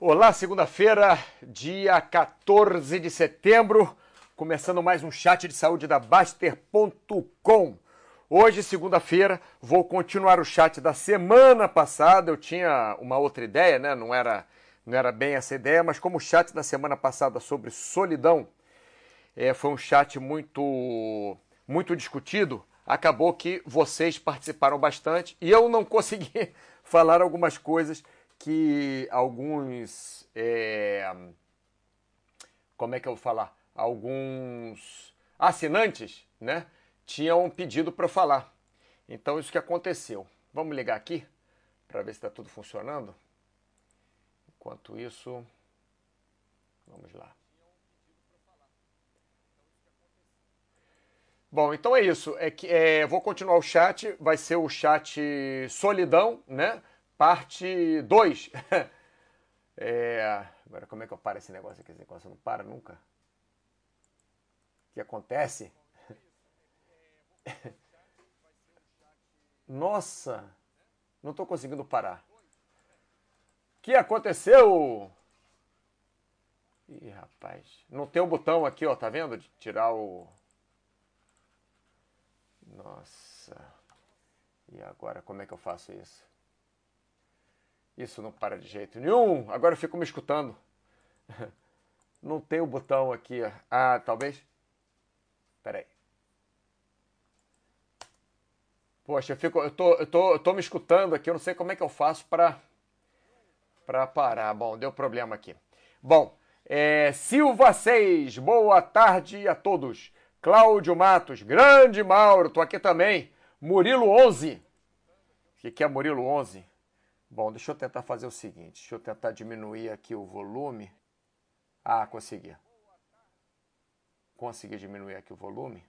Olá, segunda-feira, dia 14 de setembro, começando mais um chat de saúde da Baster.com. Hoje, segunda-feira, vou continuar o chat da semana passada. Eu tinha uma outra ideia, né? Não era, não era bem essa ideia, mas como o chat da semana passada sobre solidão é, foi um chat muito, muito discutido, acabou que vocês participaram bastante e eu não consegui falar algumas coisas que alguns. É, como é que eu vou falar? Alguns assinantes, né? Tinham pedido para falar. Então, isso que aconteceu. Vamos ligar aqui para ver se está tudo funcionando. Enquanto isso, vamos lá. Bom, então é isso. É que é, vou continuar o chat. Vai ser o chat solidão, né? Parte 2. é, agora, como é que eu paro esse negócio aqui? Esse negócio não para nunca. O que acontece? Nossa! Não estou conseguindo parar. O que aconteceu? Ih, rapaz. Não tem o um botão aqui, ó, tá vendo? De tirar o. Nossa. E agora, como é que eu faço isso? Isso não para de jeito nenhum. Agora eu fico me escutando. Não tem o botão aqui. Ah, talvez. Peraí. Poxa, eu, fico, eu, tô, eu, tô, eu tô me escutando aqui. Eu não sei como é que eu faço para para parar. Bom, deu problema aqui. Bom, é, Silva 6, boa tarde a todos. Cláudio Matos, grande Mauro, tô aqui também. Murilo 11. O que é Murilo 11? Bom, deixa eu tentar fazer o seguinte. Deixa eu tentar diminuir aqui o volume. Ah, consegui. Consegui diminuir aqui o volume.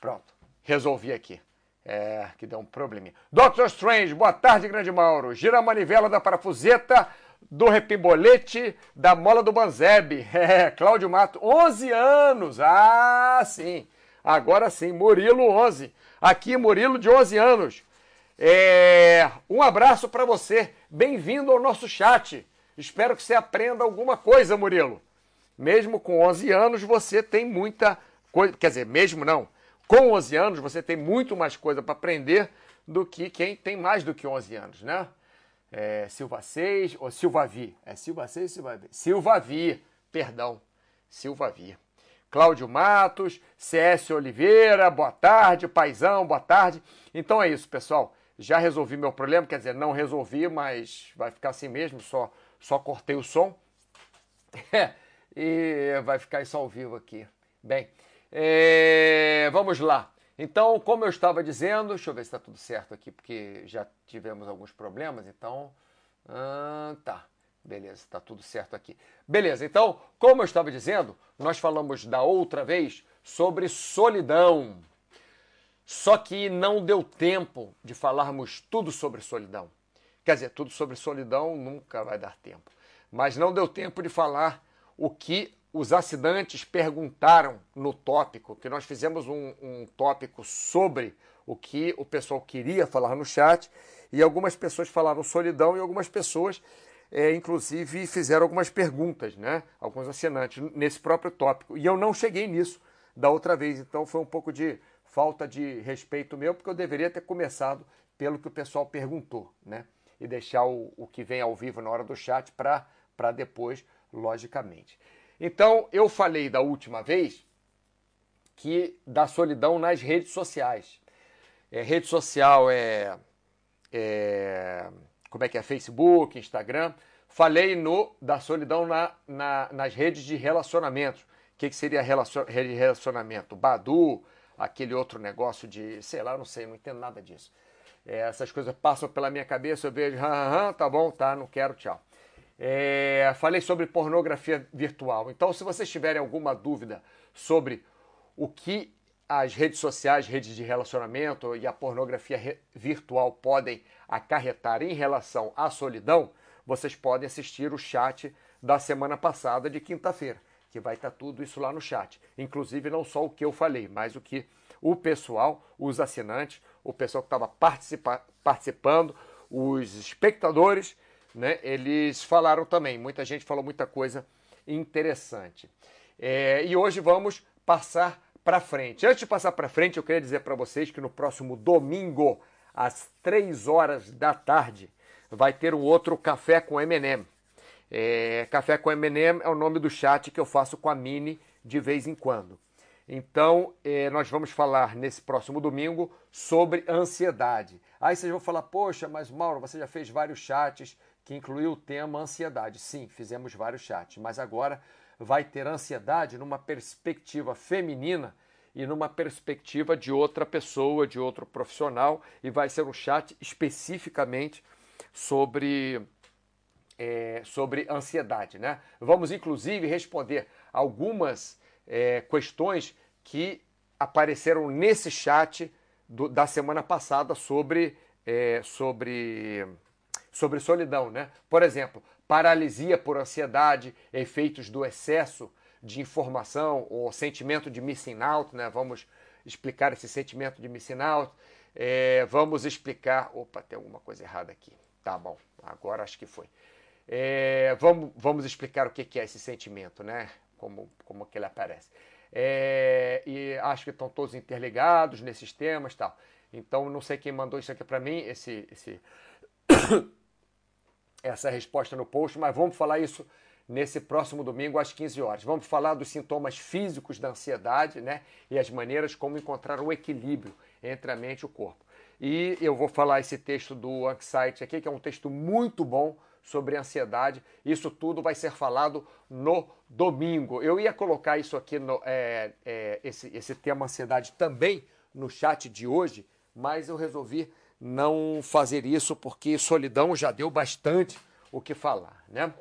Pronto. Resolvi aqui. É, que deu um probleminha. Doctor Strange, boa tarde, grande Mauro. Gira a manivela da parafuseta do repimbolete da mola do Banzeb. É, Cláudio Mato, 11 anos. Ah, sim. Agora sim, Murilo 11. Aqui, Murilo, de 11 anos. É... Um abraço para você. Bem-vindo ao nosso chat. Espero que você aprenda alguma coisa, Murilo. Mesmo com 11 anos, você tem muita coisa. Quer dizer, mesmo não. Com 11 anos, você tem muito mais coisa para aprender do que quem tem mais do que 11 anos, né? É, Silva 6, ou Silva Vi. É Silva 6 Silva Vi? Silva Vi, perdão. Silva Vi. Cláudio Matos, CS Oliveira, boa tarde, Paizão, boa tarde. Então é isso, pessoal. Já resolvi meu problema, quer dizer, não resolvi, mas vai ficar assim mesmo, só, só cortei o som. e vai ficar isso ao vivo aqui. Bem, é, vamos lá. Então, como eu estava dizendo, deixa eu ver se está tudo certo aqui, porque já tivemos alguns problemas, então. Ah, tá. Beleza, está tudo certo aqui. Beleza, então, como eu estava dizendo, nós falamos da outra vez sobre solidão. Só que não deu tempo de falarmos tudo sobre solidão. Quer dizer, tudo sobre solidão nunca vai dar tempo. Mas não deu tempo de falar o que os assinantes perguntaram no tópico, que nós fizemos um, um tópico sobre o que o pessoal queria falar no chat, e algumas pessoas falaram solidão e algumas pessoas é, inclusive fizeram algumas perguntas, né? Alguns assinantes nesse próprio tópico. E eu não cheguei nisso da outra vez, então foi um pouco de falta de respeito meu, porque eu deveria ter começado pelo que o pessoal perguntou, né? E deixar o, o que vem ao vivo na hora do chat para depois, logicamente. Então, eu falei da última vez que da solidão nas redes sociais. É, rede social é, é como é que é, Facebook, Instagram. Falei no da solidão na, na nas redes de relacionamentos. O que, que seria rede de relacionamento? Badu, aquele outro negócio de, sei lá, não sei, não entendo nada disso. É, essas coisas passam pela minha cabeça, eu vejo, ah, tá bom, tá, não quero, tchau. É, falei sobre pornografia virtual. Então, se vocês tiverem alguma dúvida sobre o que as redes sociais, redes de relacionamento e a pornografia virtual podem acarretar em relação à solidão, vocês podem assistir o chat da semana passada de quinta-feira, que vai estar tudo isso lá no chat. Inclusive, não só o que eu falei, mas o que o pessoal, os assinantes, o pessoal que estava participa participando, os espectadores, né, eles falaram também. Muita gente falou muita coisa interessante. É, e hoje vamos passar para frente. Antes de passar para frente, eu queria dizer para vocês que no próximo domingo, às 3 horas da tarde, vai ter um outro Café com M&M. É, Café com M&M é o nome do chat que eu faço com a Mini de vez em quando. Então, é, nós vamos falar nesse próximo domingo sobre ansiedade. Aí vocês vão falar, poxa, mas Mauro, você já fez vários chats que incluiu o tema ansiedade. Sim, fizemos vários chats, mas agora vai ter ansiedade numa perspectiva feminina e numa perspectiva de outra pessoa, de outro profissional, e vai ser um chat especificamente sobre é, sobre ansiedade. Né? Vamos, inclusive, responder algumas é, questões que apareceram nesse chat do, da semana passada sobre, é, sobre, sobre solidão. Né? Por exemplo, paralisia por ansiedade, efeitos do excesso de informação ou sentimento de missing out. Né? Vamos explicar esse sentimento de missing out. É, vamos explicar. Opa, tem alguma coisa errada aqui. Tá bom, agora acho que foi. É, vamos, vamos explicar o que é esse sentimento, né? Como, como que ele aparece. É, e acho que estão todos interligados nesses temas tal. Então, não sei quem mandou isso aqui para mim, esse, esse essa resposta no post, mas vamos falar isso nesse próximo domingo às 15 horas. Vamos falar dos sintomas físicos da ansiedade né, e as maneiras como encontrar um equilíbrio entre a mente e o corpo. E eu vou falar esse texto do Anxiety aqui, que é um texto muito bom sobre ansiedade. Isso tudo vai ser falado no domingo. Eu ia colocar isso aqui, no, é, é, esse, esse tema ansiedade também no chat de hoje, mas eu resolvi não fazer isso porque solidão já deu bastante o que falar, né?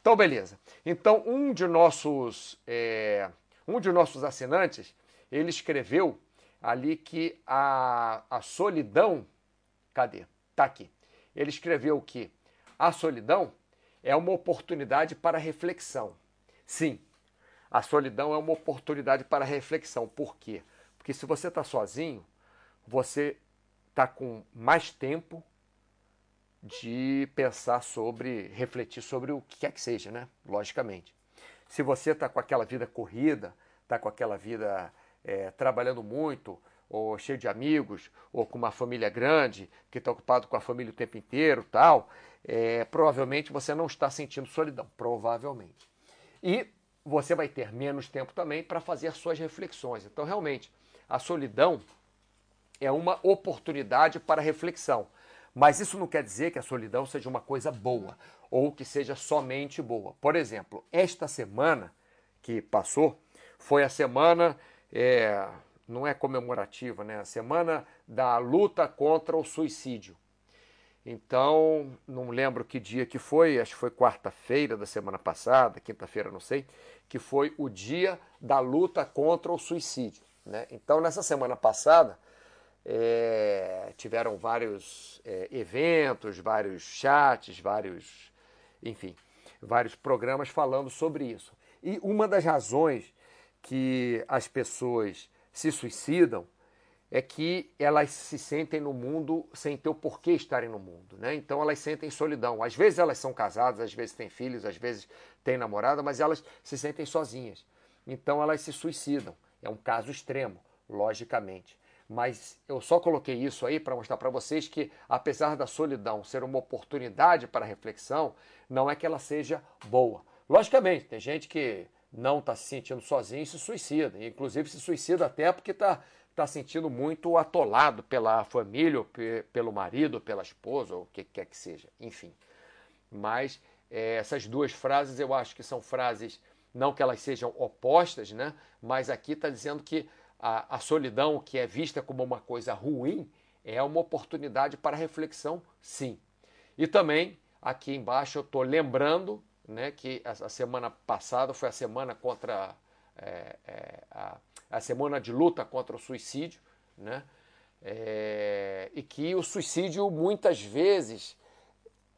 Então, beleza. Então, um de nossos, é, um de nossos assinantes, ele escreveu ali que a, a solidão, cadê? Tá aqui. Ele escreveu que a solidão é uma oportunidade para reflexão. Sim, a solidão é uma oportunidade para reflexão. Por quê? Porque se você está sozinho, você está com mais tempo de pensar sobre, refletir sobre o que quer que seja, né? Logicamente. Se você está com aquela vida corrida, está com aquela vida é, trabalhando muito, ou cheio de amigos, ou com uma família grande, que está ocupado com a família o tempo inteiro, tal, é, provavelmente você não está sentindo solidão, provavelmente. E você vai ter menos tempo também para fazer suas reflexões. Então, realmente, a solidão é uma oportunidade para reflexão. Mas isso não quer dizer que a solidão seja uma coisa boa ou que seja somente boa. Por exemplo, esta semana que passou foi a semana, é, não é comemorativa, né? A semana da luta contra o suicídio. Então, não lembro que dia que foi, acho que foi quarta-feira da semana passada, quinta-feira, não sei, que foi o dia da luta contra o suicídio. Né? Então, nessa semana passada, é, tiveram vários é, eventos, vários chats, vários, enfim, vários programas falando sobre isso. E uma das razões que as pessoas se suicidam é que elas se sentem no mundo sem ter o porquê estarem no mundo, né? Então elas sentem solidão. Às vezes elas são casadas, às vezes têm filhos, às vezes têm namorada, mas elas se sentem sozinhas. Então elas se suicidam. É um caso extremo, logicamente. Mas eu só coloquei isso aí para mostrar para vocês que, apesar da solidão ser uma oportunidade para reflexão, não é que ela seja boa. Logicamente, tem gente que não está se sentindo sozinho e se suicida. Inclusive se suicida até porque está está sentindo muito atolado pela família, ou pelo marido, ou pela esposa, ou o que quer que seja, enfim. Mas é, essas duas frases eu acho que são frases, não que elas sejam opostas, né? mas aqui está dizendo que a, a solidão, que é vista como uma coisa ruim, é uma oportunidade para reflexão, sim. E também, aqui embaixo, eu estou lembrando né, que a, semana passada foi a semana contra é, é, a a semana de luta contra o suicídio, né? É, e que o suicídio muitas vezes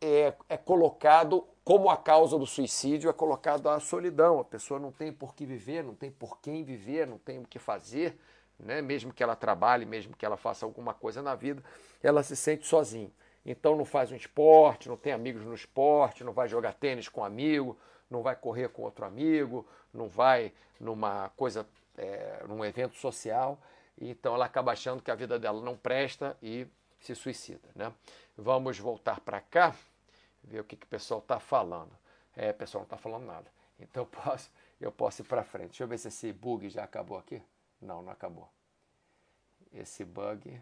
é, é, colocado como a causa do suicídio é colocado a solidão. A pessoa não tem por que viver, não tem por quem viver, não tem o que fazer, né? mesmo que ela trabalhe, mesmo que ela faça alguma coisa na vida, ela se sente sozinha. então não faz um esporte, não tem amigos no esporte, não vai jogar tênis com um amigo, não vai correr com outro amigo, não vai numa coisa, é, num evento social, então ela acaba achando que a vida dela não presta e se suicida. Né? Vamos voltar para cá, ver o que, que o pessoal está falando. É, o pessoal não está falando nada. Então eu posso, eu posso ir para frente. Deixa eu ver se esse bug já acabou aqui. Não, não acabou. Esse bug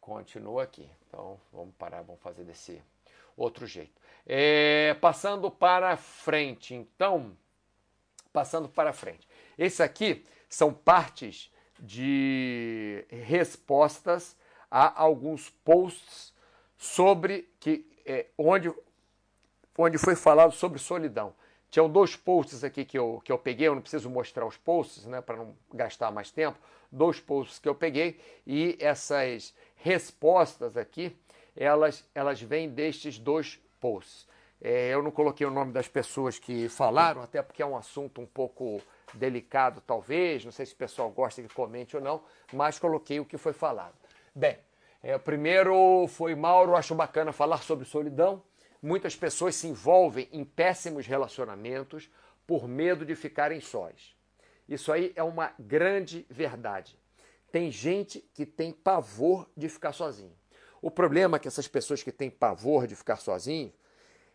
continua aqui. Então vamos parar, vamos fazer desse outro jeito. É, passando para frente, então, passando para frente. Esse aqui são partes de respostas a alguns posts sobre que é, onde onde foi falado sobre solidão. Tinham dois posts aqui que eu, que eu peguei, eu não preciso mostrar os posts, né, para não gastar mais tempo. Dois posts que eu peguei e essas respostas aqui, elas, elas vêm destes dois posts. É, eu não coloquei o nome das pessoas que falaram, até porque é um assunto um pouco delicado, talvez. Não sei se o pessoal gosta que comente ou não, mas coloquei o que foi falado. Bem, é, primeiro foi Mauro, acho bacana falar sobre solidão. Muitas pessoas se envolvem em péssimos relacionamentos por medo de ficarem sós. Isso aí é uma grande verdade. Tem gente que tem pavor de ficar sozinho. O problema é que essas pessoas que têm pavor de ficar sozinho,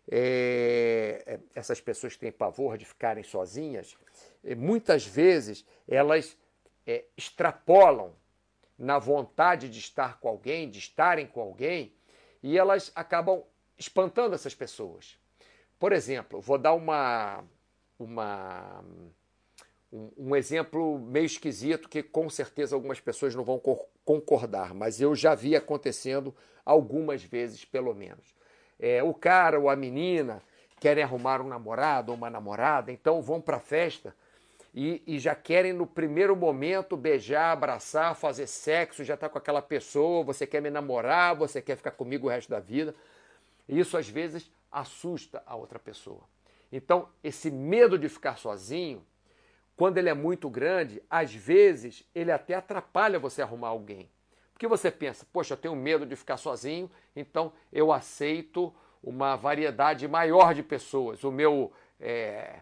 é, é, essas pessoas que têm pavor de ficarem sozinhas, é, muitas vezes elas é, extrapolam na vontade de estar com alguém, de estarem com alguém, e elas acabam espantando essas pessoas. Por exemplo, vou dar uma, uma, um, um, exemplo meio esquisito que com certeza algumas pessoas não vão concordar, mas eu já vi acontecendo algumas vezes, pelo menos. É, o cara ou a menina querem arrumar um namorado ou uma namorada, então vão para a festa e, e, já querem no primeiro momento beijar, abraçar, fazer sexo, já está com aquela pessoa, você quer me namorar, você quer ficar comigo o resto da vida. Isso às vezes assusta a outra pessoa. Então, esse medo de ficar sozinho, quando ele é muito grande, às vezes ele até atrapalha você arrumar alguém. Porque você pensa, poxa, eu tenho medo de ficar sozinho, então eu aceito uma variedade maior de pessoas. O meu. É,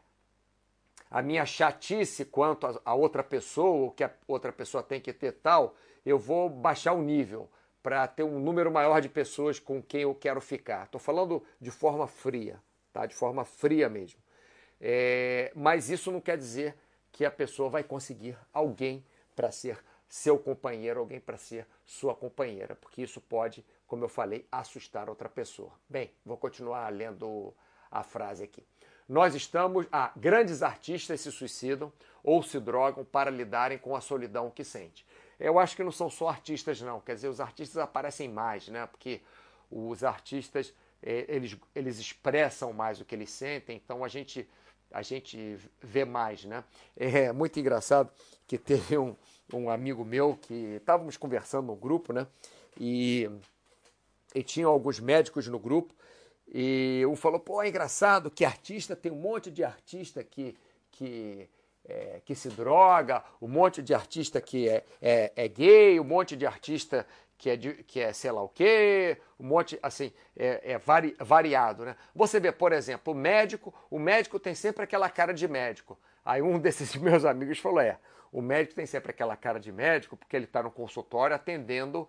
a minha chatice quanto a, a outra pessoa, o que a outra pessoa tem que ter tal, eu vou baixar o nível para ter um número maior de pessoas com quem eu quero ficar. Estou falando de forma fria, tá? de forma fria mesmo. É, mas isso não quer dizer que a pessoa vai conseguir alguém para ser seu companheiro, alguém para ser sua companheira, porque isso pode, como eu falei, assustar outra pessoa. Bem, vou continuar lendo a frase aqui. Nós estamos. Ah, grandes artistas se suicidam ou se drogam para lidarem com a solidão que sente. Eu acho que não são só artistas, não. Quer dizer, os artistas aparecem mais, né? Porque os artistas é, eles, eles expressam mais o que eles sentem, então a gente a gente vê mais, né? É muito engraçado que teve um, um amigo meu que estávamos conversando no grupo, né? E, e tinha alguns médicos no grupo e um falou, pô, é engraçado que artista, tem um monte de artista que, que é, que se droga, um monte de artista que é, é, é, gay, um monte de artista que é, que é sei lá o quê, um monte, assim, é, é vari, variado, né? Você vê, por exemplo, o médico, o médico tem sempre aquela cara de médico. Aí um desses meus amigos falou, é, o médico tem sempre aquela cara de médico porque ele está no consultório atendendo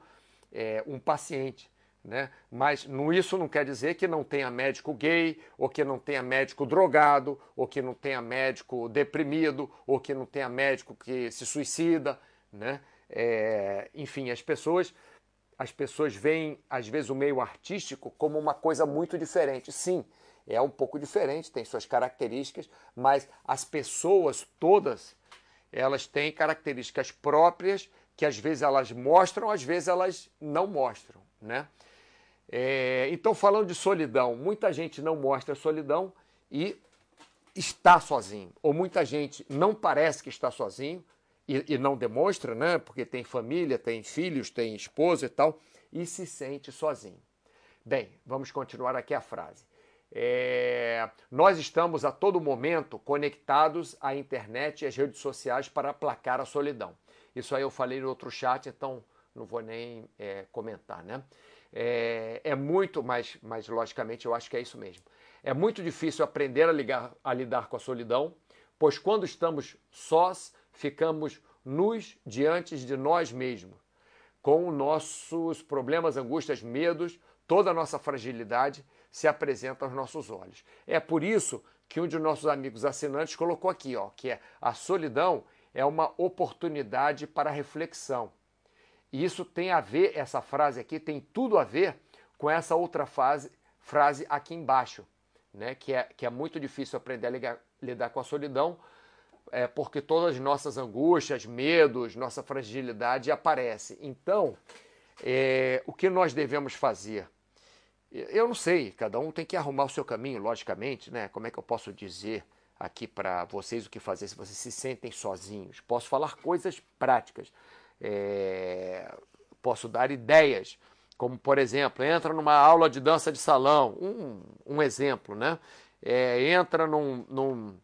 é, um paciente. Né? Mas isso não quer dizer que não tenha médico gay, ou que não tenha médico drogado, ou que não tenha médico deprimido, ou que não tenha médico que se suicida. Né? É, enfim, as pessoas, as pessoas veem, às vezes, o meio artístico como uma coisa muito diferente. Sim, é um pouco diferente, tem suas características, mas as pessoas todas elas têm características próprias que às vezes elas mostram, às vezes elas não mostram. Né? É, então, falando de solidão, muita gente não mostra solidão e está sozinho. Ou muita gente não parece que está sozinho e, e, não demonstra, né? Porque tem família, tem filhos, tem esposa e tal, e se sente sozinho. Bem, vamos continuar aqui a frase. É, nós estamos a todo momento conectados à internet e às redes sociais para aplacar a solidão. Isso aí eu falei no outro chat, então não vou nem é, comentar, né? É, é, muito, mas, mas logicamente eu acho que é isso mesmo. É muito difícil aprender a, ligar, a lidar com a solidão, pois quando estamos sós, ficamos nus diante de nós mesmos, com nossos problemas, angústias, medos, toda a nossa fragilidade se apresenta aos nossos olhos. É por isso que um de nossos amigos assinantes colocou aqui, ó, que é a solidão é uma oportunidade para reflexão. E isso tem a ver, essa frase aqui tem tudo a ver com essa outra fase, frase aqui embaixo, né? que, é, que é muito difícil aprender a ligar, lidar com a solidão, é, porque todas as nossas angústias, medos, nossa fragilidade aparece. Então, é, o que nós devemos fazer? Eu não sei, cada um tem que arrumar o seu caminho, logicamente, né? Como é que eu posso dizer aqui para vocês o que fazer se vocês se sentem sozinhos? Posso falar coisas práticas, é... posso dar ideias, como por exemplo, entra numa aula de dança de salão, um, um exemplo, né? É, entra num, num,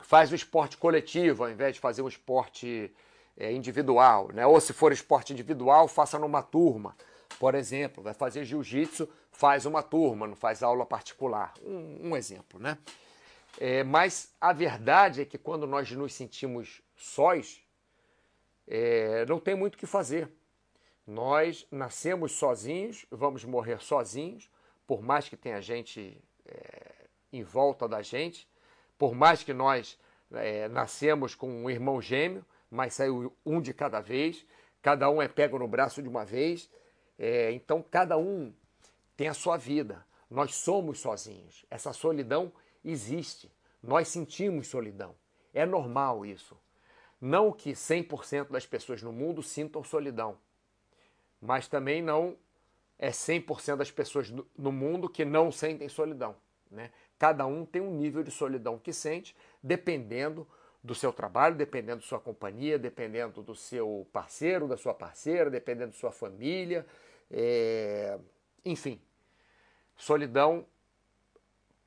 faz um esporte coletivo ao invés de fazer um esporte é, individual, né? Ou se for esporte individual, faça numa turma. Por exemplo, vai fazer jiu-jitsu, faz uma turma, não faz aula particular. Um, um exemplo, né? É, mas a verdade é que quando nós nos sentimos sós, é, não tem muito o que fazer. Nós nascemos sozinhos, vamos morrer sozinhos, por mais que tenha gente é, em volta da gente, por mais que nós é, nascemos com um irmão gêmeo, mas saiu um de cada vez, cada um é pego no braço de uma vez, é, então, cada um tem a sua vida. Nós somos sozinhos. Essa solidão existe. Nós sentimos solidão. É normal isso. Não que 100% das pessoas no mundo sintam solidão, mas também não é 100% das pessoas no mundo que não sentem solidão. Né? Cada um tem um nível de solidão que sente, dependendo do seu trabalho, dependendo da sua companhia, dependendo do seu parceiro, da sua parceira, dependendo da sua família, é, enfim, solidão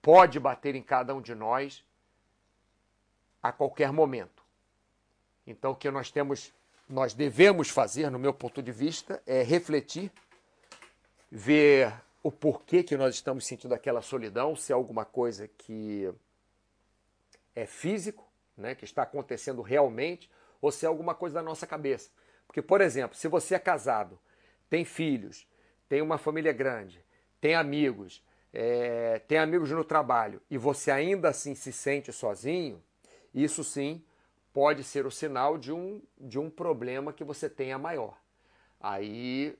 pode bater em cada um de nós a qualquer momento. Então, o que nós temos, nós devemos fazer, no meu ponto de vista, é refletir, ver o porquê que nós estamos sentindo aquela solidão, se é alguma coisa que é físico, né, que está acontecendo realmente, ou se é alguma coisa da nossa cabeça. Porque, por exemplo, se você é casado tem filhos, tem uma família grande, tem amigos, é, tem amigos no trabalho e você ainda assim se sente sozinho, isso sim pode ser o sinal de um, de um problema que você tenha maior. Aí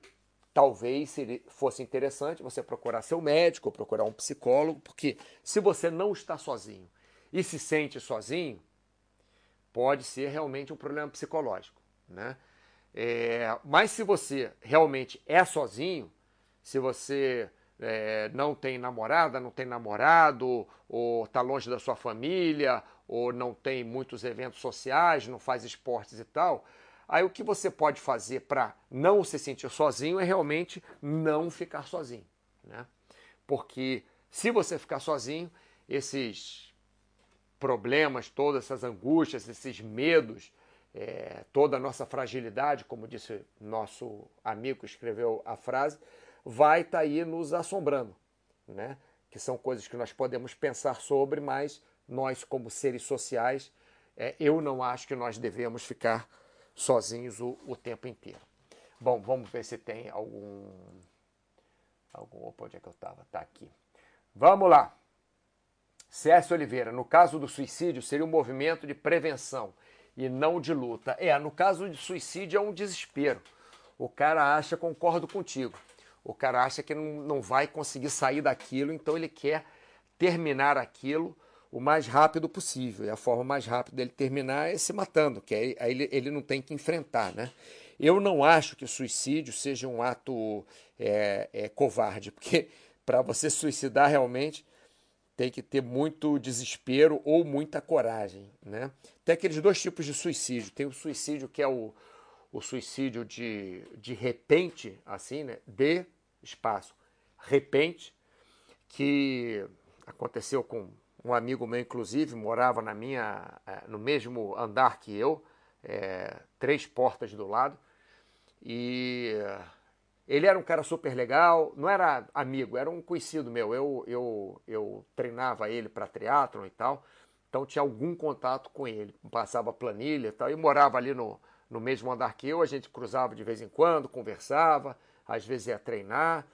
talvez fosse interessante você procurar seu médico, procurar um psicólogo, porque se você não está sozinho e se sente sozinho, pode ser realmente um problema psicológico, né? É, mas se você realmente é sozinho, se você é, não tem namorada, não tem namorado, ou está longe da sua família, ou não tem muitos eventos sociais, não faz esportes e tal, aí o que você pode fazer para não se sentir sozinho é realmente não ficar sozinho. Né? Porque se você ficar sozinho, esses problemas, todas essas angústias, esses medos, é, toda a nossa fragilidade, como disse nosso amigo que escreveu a frase, vai estar tá aí nos assombrando, né? que são coisas que nós podemos pensar sobre, mas nós, como seres sociais, é, eu não acho que nós devemos ficar sozinhos o, o tempo inteiro. Bom, vamos ver se tem algum. algum opa, onde é que eu estava? Está aqui. Vamos lá. César Oliveira, no caso do suicídio, seria um movimento de prevenção e não de luta. É, no caso de suicídio é um desespero. O cara acha, concordo contigo, o cara acha que não, não vai conseguir sair daquilo, então ele quer terminar aquilo o mais rápido possível. E a forma mais rápida dele terminar é se matando, que aí, aí ele, ele não tem que enfrentar, né? Eu não acho que o suicídio seja um ato é, é, covarde, porque para você suicidar realmente tem que ter muito desespero ou muita coragem, né? Tem aqueles dois tipos de suicídio. Tem o suicídio que é o, o suicídio de, de repente, assim, né? De espaço, repente, que aconteceu com um amigo meu, inclusive, morava na minha, é, no mesmo andar que eu, é, três portas do lado, E ele era um cara super legal, não era amigo, era um conhecido meu. Eu, eu, eu treinava ele para triatlon e tal, então tinha algum contato com ele. Passava planilha e tal, e morava ali no, no mesmo andar que eu. A gente cruzava de vez em quando, conversava, às vezes ia treinar.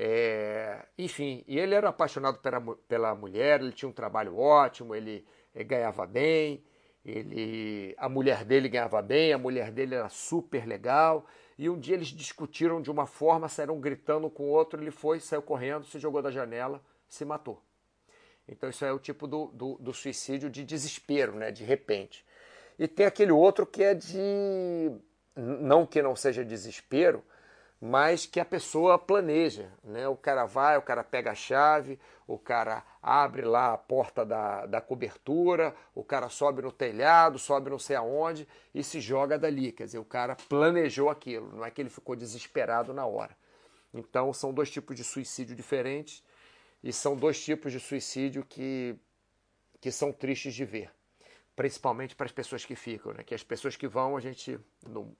É, enfim, e ele era apaixonado pela, pela mulher, ele tinha um trabalho ótimo, ele, ele ganhava bem, ele, a mulher dele ganhava bem, a mulher dele era super legal. E um dia eles discutiram de uma forma, saíram gritando com o outro, ele foi, saiu correndo, se jogou da janela, se matou. Então isso é o tipo do, do, do suicídio de desespero, né, de repente. E tem aquele outro que é de. Não que não seja desespero, mas que a pessoa planeja. Né? O cara vai, o cara pega a chave, o cara abre lá a porta da, da cobertura, o cara sobe no telhado, sobe não sei aonde e se joga dali. Quer dizer, o cara planejou aquilo, não é que ele ficou desesperado na hora. Então, são dois tipos de suicídio diferentes e são dois tipos de suicídio que, que são tristes de ver, principalmente para as pessoas que ficam. Né? Que as pessoas que vão, a gente não,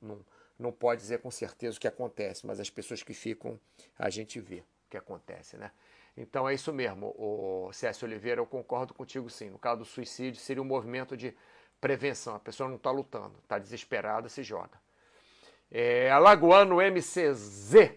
não pode dizer com certeza o que acontece, mas as pessoas que ficam, a gente vê o que acontece, né? Então é isso mesmo, o César Oliveira, eu concordo contigo sim. No caso do suicídio, seria um movimento de prevenção. A pessoa não está lutando, está desesperada, se joga. É, Alagoano MCZ.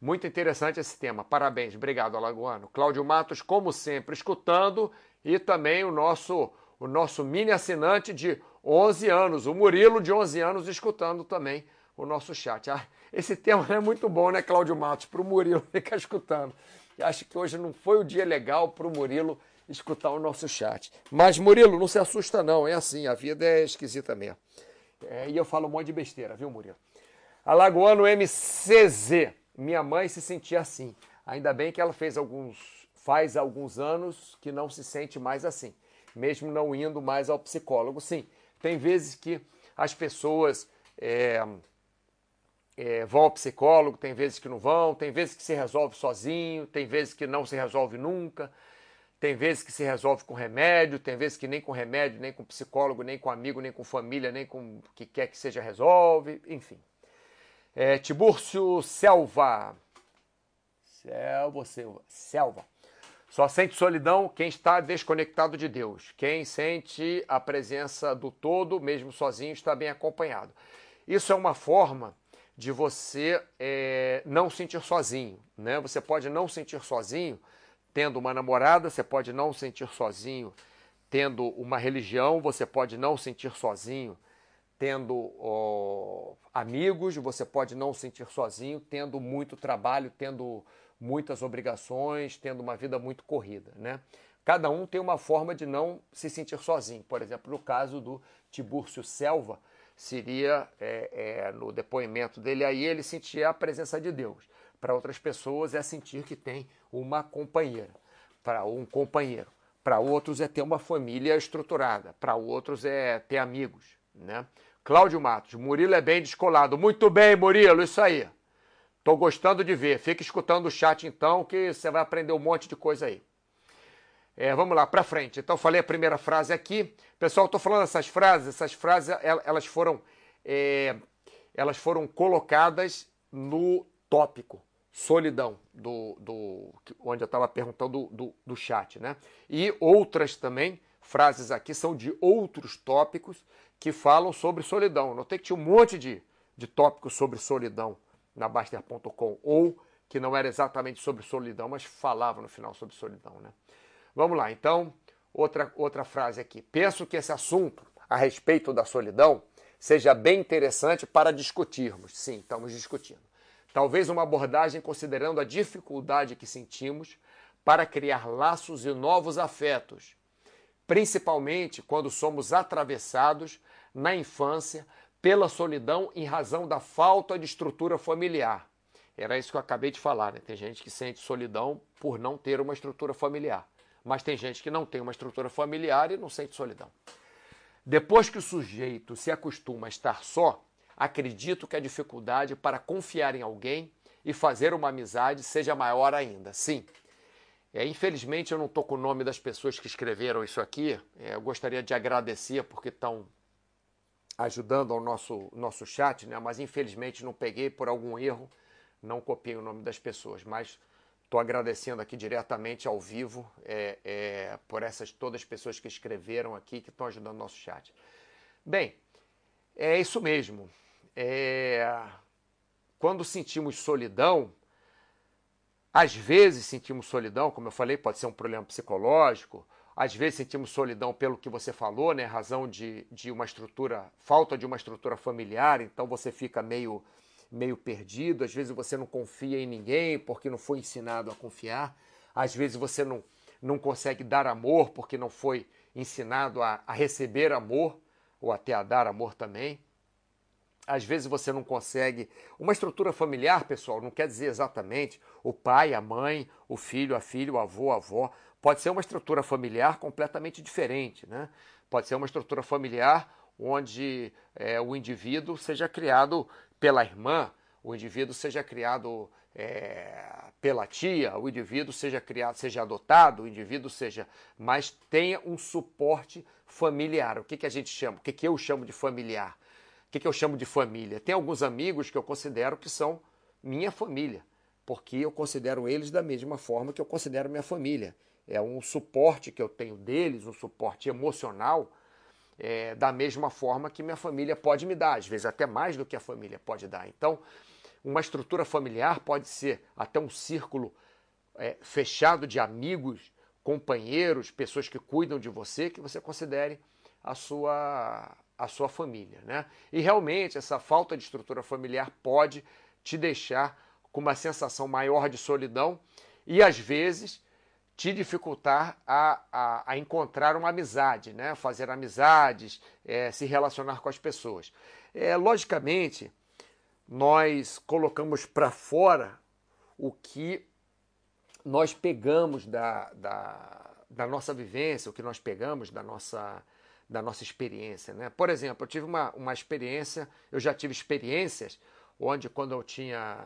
Muito interessante esse tema. Parabéns, obrigado, Alagoano. Cláudio Matos, como sempre, escutando. E também o nosso, o nosso mini assinante de 11 anos, o Murilo de 11 anos, escutando também o nosso chat. Ah, esse tema é muito bom, né, Cláudio Matos? Para o Murilo ficar escutando. Eu acho que hoje não foi o dia legal para o Murilo escutar o nosso chat. Mas, Murilo, não se assusta não, é assim, a vida é esquisita mesmo. É, e eu falo um monte de besteira, viu, Murilo? Alagoano MCZ. Minha mãe se sentia assim. Ainda bem que ela fez alguns, faz alguns anos que não se sente mais assim, mesmo não indo mais ao psicólogo. Sim, tem vezes que as pessoas é, é, vão ao psicólogo, tem vezes que não vão, tem vezes que se resolve sozinho, tem vezes que não se resolve nunca, tem vezes que se resolve com remédio, tem vezes que nem com remédio, nem com psicólogo, nem com amigo, nem com família, nem com o que quer que seja resolve, enfim. É, Tibúrcio Selva. Selva, Selva. Selva. Só sente solidão quem está desconectado de Deus. Quem sente a presença do todo, mesmo sozinho, está bem acompanhado. Isso é uma forma de você é, não sentir sozinho. Né? Você pode não sentir sozinho tendo uma namorada, você pode não sentir sozinho tendo uma religião, você pode não sentir sozinho tendo amigos, você pode não sentir sozinho tendo muito trabalho, tendo muitas obrigações, tendo uma vida muito corrida. Né? Cada um tem uma forma de não se sentir sozinho. Por exemplo, no caso do Tibúrcio Selva, seria é, é, no depoimento dele aí ele sentia a presença de Deus. Para outras pessoas é sentir que tem uma companheira, para um companheiro. Para outros é ter uma família estruturada, para outros é ter amigos, né? Cláudio Matos, Murilo é bem descolado. Muito bem, Murilo, isso aí. Tô gostando de ver. Fica escutando o chat então, que você vai aprender um monte de coisa aí. É, vamos lá, para frente. Então, falei a primeira frase aqui. Pessoal, estou falando essas frases. Essas frases, elas foram, é, elas foram colocadas no tópico solidão, do, do onde eu estava perguntando do, do, do chat, né? E outras também, frases aqui, são de outros tópicos que falam sobre solidão. Notei que tinha um monte de, de tópicos sobre solidão na Baster.com, ou que não era exatamente sobre solidão, mas falava no final sobre solidão, né? Vamos lá, então, outra, outra frase aqui. Penso que esse assunto a respeito da solidão seja bem interessante para discutirmos. Sim, estamos discutindo. Talvez uma abordagem considerando a dificuldade que sentimos para criar laços e novos afetos, principalmente quando somos atravessados na infância pela solidão em razão da falta de estrutura familiar. Era isso que eu acabei de falar, né? Tem gente que sente solidão por não ter uma estrutura familiar. Mas tem gente que não tem uma estrutura familiar e não sente solidão. Depois que o sujeito se acostuma a estar só, acredito que a dificuldade para confiar em alguém e fazer uma amizade seja maior ainda. Sim. É, infelizmente eu não estou com o nome das pessoas que escreveram isso aqui. É, eu gostaria de agradecer porque estão ajudando ao nosso, nosso chat, né? mas infelizmente não peguei por algum erro, não copiei o nome das pessoas, mas estou agradecendo aqui diretamente ao vivo é, é, por essas todas as pessoas que escreveram aqui, que estão ajudando o nosso chat. Bem, é isso mesmo. É, quando sentimos solidão, às vezes sentimos solidão, como eu falei, pode ser um problema psicológico, às vezes sentimos solidão pelo que você falou, né? Razão de, de uma estrutura, falta de uma estrutura familiar, então você fica meio, meio perdido. Às vezes você não confia em ninguém porque não foi ensinado a confiar. Às vezes você não, não consegue dar amor porque não foi ensinado a, a receber amor ou até a dar amor também. Às vezes você não consegue. Uma estrutura familiar, pessoal, não quer dizer exatamente o pai, a mãe, o filho, a filha, o avô, a avó. Pode ser uma estrutura familiar completamente diferente, né? Pode ser uma estrutura familiar onde é, o indivíduo seja criado pela irmã, o indivíduo seja criado é, pela tia, o indivíduo seja criado, seja adotado, o indivíduo seja, mas tenha um suporte familiar. O que, que a gente chama? O que, que eu chamo de familiar? O que, que eu chamo de família? Tem alguns amigos que eu considero que são minha família, porque eu considero eles da mesma forma que eu considero minha família é um suporte que eu tenho deles, um suporte emocional, é, da mesma forma que minha família pode me dar, às vezes até mais do que a família pode dar. Então, uma estrutura familiar pode ser até um círculo é, fechado de amigos, companheiros, pessoas que cuidam de você, que você considere a sua, a sua família. Né? E realmente essa falta de estrutura familiar pode te deixar com uma sensação maior de solidão e às vezes te dificultar a, a, a, encontrar uma amizade, né? fazer amizades, é, se relacionar com as pessoas. É, logicamente, nós colocamos para fora o que nós pegamos da, da, da, nossa vivência, o que nós pegamos da nossa, da nossa experiência. Né? Por exemplo, eu tive uma, uma experiência, eu já tive experiências onde quando eu tinha,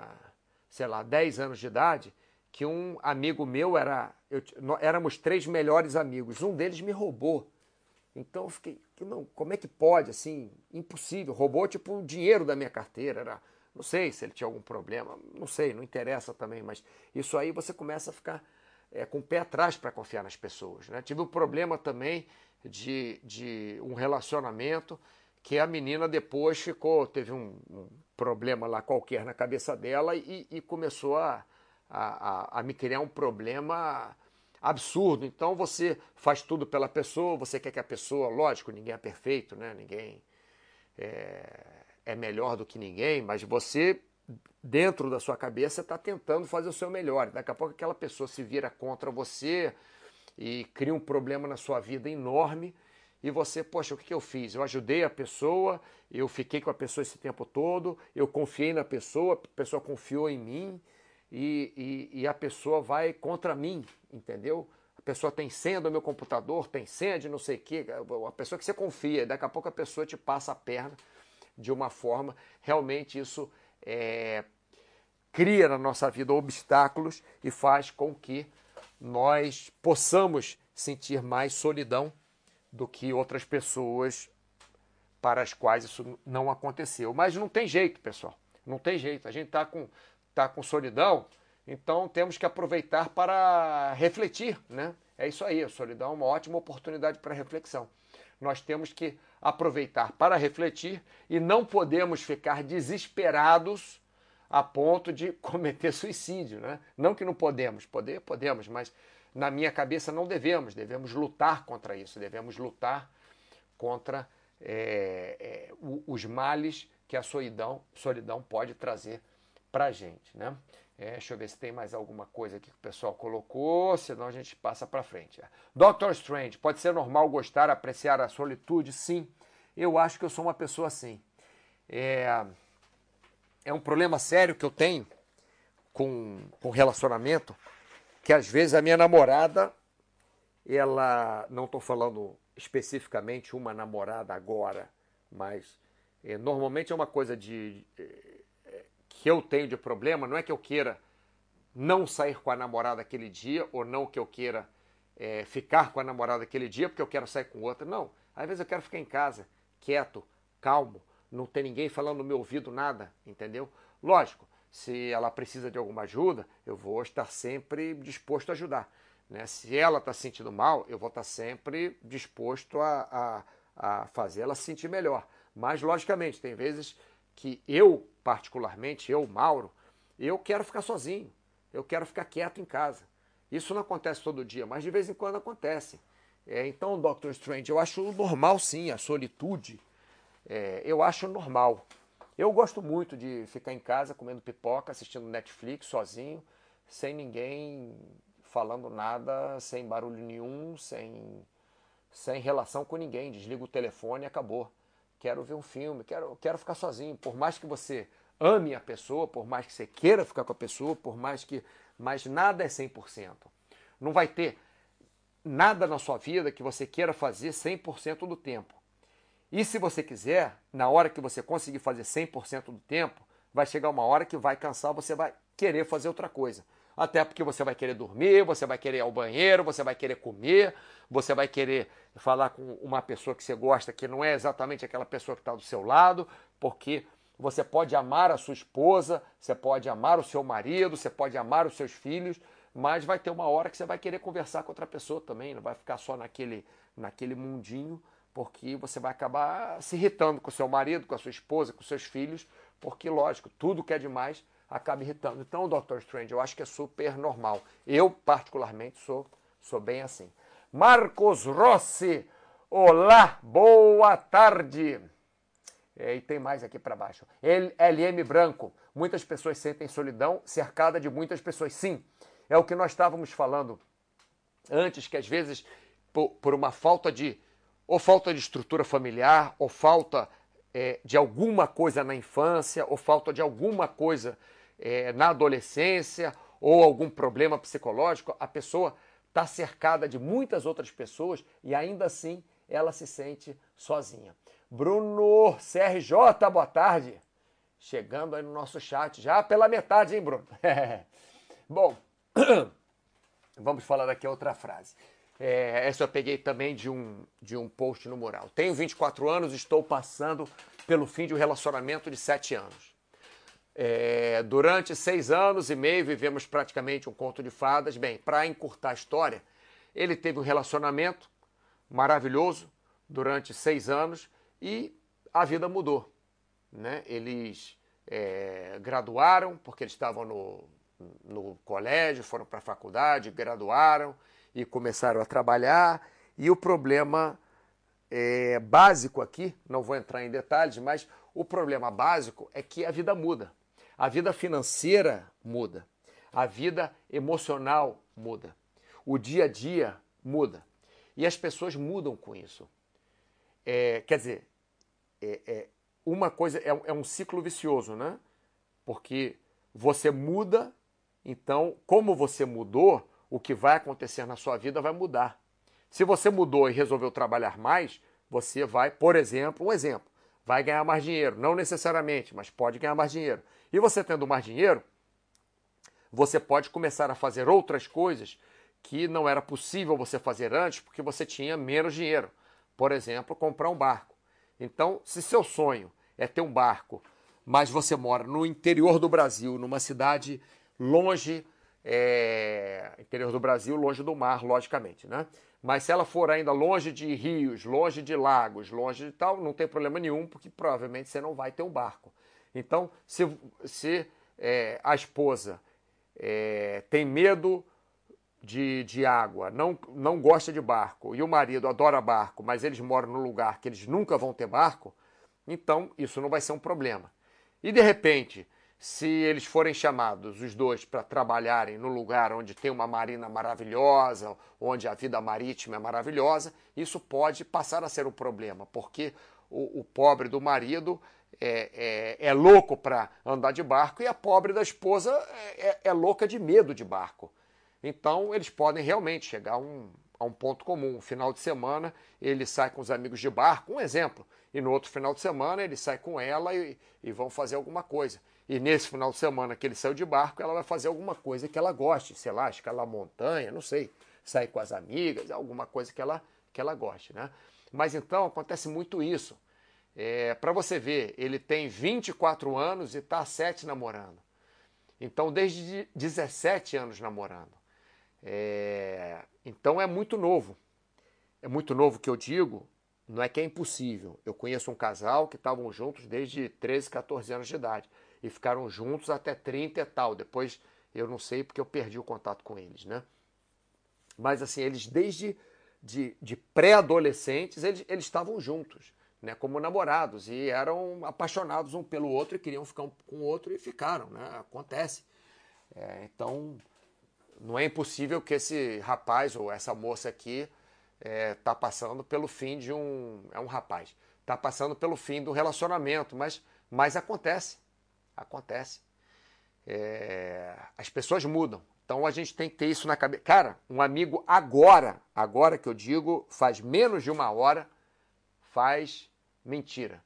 sei lá, 10 anos de idade, que um amigo meu era. Eu, éramos três melhores amigos. Um deles me roubou. Então eu fiquei, não, como é que pode, assim? Impossível. Roubou, tipo, o dinheiro da minha carteira. Era, não sei se ele tinha algum problema, não sei, não interessa também, mas isso aí você começa a ficar é, com o pé atrás para confiar nas pessoas. Né? Tive um problema também de, de um relacionamento que a menina depois ficou, teve um, um problema lá qualquer na cabeça dela e, e começou a a, a, a me criar um problema absurdo. Então você faz tudo pela pessoa, você quer que a pessoa, lógico, ninguém é perfeito, né? ninguém é, é melhor do que ninguém, mas você, dentro da sua cabeça, está tentando fazer o seu melhor. Daqui a pouco aquela pessoa se vira contra você e cria um problema na sua vida enorme. E você, poxa, o que eu fiz? Eu ajudei a pessoa, eu fiquei com a pessoa esse tempo todo, eu confiei na pessoa, a pessoa confiou em mim, e, e, e, a pessoa vai contra mim, entendeu? A pessoa tem senha do meu computador, tem senha de não sei o quê, a pessoa que você confia, daqui a pouco a pessoa te passa a perna de uma forma, realmente isso é, cria na nossa vida obstáculos e faz com que nós possamos sentir mais solidão do que outras pessoas para as quais isso não aconteceu. Mas não tem jeito, pessoal. Não tem jeito. A gente está com está com solidão, então temos que aproveitar para refletir, né? É isso aí, a solidão é uma ótima oportunidade para reflexão. Nós temos que aproveitar para refletir e não podemos ficar desesperados a ponto de cometer suicídio, né? Não que não podemos, poder podemos, mas na minha cabeça não devemos, devemos lutar contra isso, devemos lutar contra é, é, os males que a solidão, solidão pode trazer para a gente, né? É, deixa eu ver se tem mais alguma coisa aqui que o pessoal colocou, senão a gente passa para frente. Doctor Strange, pode ser normal gostar, apreciar a solitude? Sim, eu acho que eu sou uma pessoa assim. É, é um problema sério que eu tenho com, com relacionamento, que às vezes a minha namorada, ela, não estou falando especificamente uma namorada agora, mas é, normalmente é uma coisa de que eu tenho de problema não é que eu queira não sair com a namorada aquele dia ou não que eu queira é, ficar com a namorada aquele dia porque eu quero sair com outra. Não. Às vezes eu quero ficar em casa, quieto, calmo, não tem ninguém falando no meu ouvido nada, entendeu? Lógico, se ela precisa de alguma ajuda, eu vou estar sempre disposto a ajudar. Né? Se ela está se sentindo mal, eu vou estar sempre disposto a, a, a fazer ela se sentir melhor. Mas, logicamente, tem vezes que eu, particularmente, eu, Mauro, eu quero ficar sozinho. Eu quero ficar quieto em casa. Isso não acontece todo dia, mas de vez em quando acontece. É, então, Doctor Strange, eu acho normal sim a solitude. É, eu acho normal. Eu gosto muito de ficar em casa comendo pipoca, assistindo Netflix sozinho, sem ninguém falando nada, sem barulho nenhum, sem, sem relação com ninguém. Desligo o telefone e acabou. Quero ver um filme, quero, quero ficar sozinho. Por mais que você ame a pessoa, por mais que você queira ficar com a pessoa, por mais que. Mas nada é 100%. Não vai ter nada na sua vida que você queira fazer 100% do tempo. E se você quiser, na hora que você conseguir fazer 100% do tempo, vai chegar uma hora que vai cansar, você vai querer fazer outra coisa. Até porque você vai querer dormir, você vai querer ir ao banheiro, você vai querer comer, você vai querer falar com uma pessoa que você gosta que não é exatamente aquela pessoa que está do seu lado, porque você pode amar a sua esposa, você pode amar o seu marido, você pode amar os seus filhos, mas vai ter uma hora que você vai querer conversar com outra pessoa também, não vai ficar só naquele, naquele mundinho, porque você vai acabar se irritando com o seu marido, com a sua esposa, com os seus filhos, porque, lógico, tudo que é demais acaba irritando. Então, Dr. Strange, eu acho que é super normal. Eu, particularmente, sou, sou bem assim. Marcos Rossi, olá, boa tarde. É, e tem mais aqui para baixo. LM Branco. Muitas pessoas sentem solidão cercada de muitas pessoas. Sim, é o que nós estávamos falando antes, que às vezes, por, por uma falta de. ou falta de estrutura familiar, ou falta é, de alguma coisa na infância, ou falta de alguma coisa é, na adolescência, ou algum problema psicológico, a pessoa está cercada de muitas outras pessoas e ainda assim ela se sente sozinha. Bruno CRJ, boa tarde. Chegando aí no nosso chat, já pela metade, hein, Bruno? Bom, vamos falar aqui outra frase. É, essa eu peguei também de um, de um post no mural. Tenho 24 anos, estou passando pelo fim de um relacionamento de 7 anos. É, durante seis anos e meio vivemos praticamente um conto de fadas. Bem, para encurtar a história, ele teve um relacionamento maravilhoso durante seis anos e a vida mudou. Né? Eles é, graduaram, porque eles estavam no, no colégio, foram para a faculdade, graduaram e começaram a trabalhar. E o problema é, básico aqui, não vou entrar em detalhes, mas o problema básico é que a vida muda. A vida financeira muda. A vida emocional muda. O dia a dia muda. E as pessoas mudam com isso. É, quer dizer, é, é uma coisa é, é um ciclo vicioso, né? Porque você muda, então, como você mudou, o que vai acontecer na sua vida vai mudar. Se você mudou e resolveu trabalhar mais, você vai, por exemplo, um exemplo, vai ganhar mais dinheiro. Não necessariamente, mas pode ganhar mais dinheiro. E você tendo mais dinheiro, você pode começar a fazer outras coisas que não era possível você fazer antes porque você tinha menos dinheiro. Por exemplo, comprar um barco. Então, se seu sonho é ter um barco, mas você mora no interior do Brasil, numa cidade longe, é, interior do Brasil, longe do mar, logicamente, né? Mas se ela for ainda longe de rios, longe de lagos, longe de tal, não tem problema nenhum, porque provavelmente você não vai ter um barco. Então, se, se é, a esposa é, tem medo de, de água, não, não gosta de barco, e o marido adora barco, mas eles moram num lugar que eles nunca vão ter barco, então isso não vai ser um problema. E de repente, se eles forem chamados, os dois, para trabalharem no lugar onde tem uma marina maravilhosa, onde a vida marítima é maravilhosa, isso pode passar a ser um problema, porque o, o pobre do marido é, é, é louco para andar de barco e a pobre da esposa é, é, é louca de medo de barco. Então, eles podem realmente chegar a um, a um ponto comum. Um final de semana, ele sai com os amigos de barco, um exemplo. E no outro final de semana, ele sai com ela e, e vão fazer alguma coisa. E nesse final de semana que ele saiu de barco, ela vai fazer alguma coisa que ela goste, sei lá, escalar montanha, não sei, sair com as amigas, alguma coisa que ela, que ela goste, né? Mas então acontece muito isso. É, para você ver, ele tem 24 anos e está há 7 namorando. Então, desde 17 anos namorando. É, então, é muito novo. É muito novo que eu digo, não é que é impossível. Eu conheço um casal que estavam juntos desde 13, 14 anos de idade. E ficaram juntos até 30 e tal. Depois, eu não sei porque eu perdi o contato com eles, né? Mas, assim, eles desde de, de pré-adolescentes, eles, eles estavam juntos né, como namorados e eram apaixonados um pelo outro e queriam ficar um com o outro e ficaram, né? Acontece. É, então, não é impossível que esse rapaz ou essa moça aqui está é, passando pelo fim de um. É um rapaz. Está passando pelo fim do relacionamento, mas, mas acontece. Acontece. É, as pessoas mudam. Então a gente tem que ter isso na cabeça. Cara, um amigo agora, agora que eu digo, faz menos de uma hora, faz Mentira.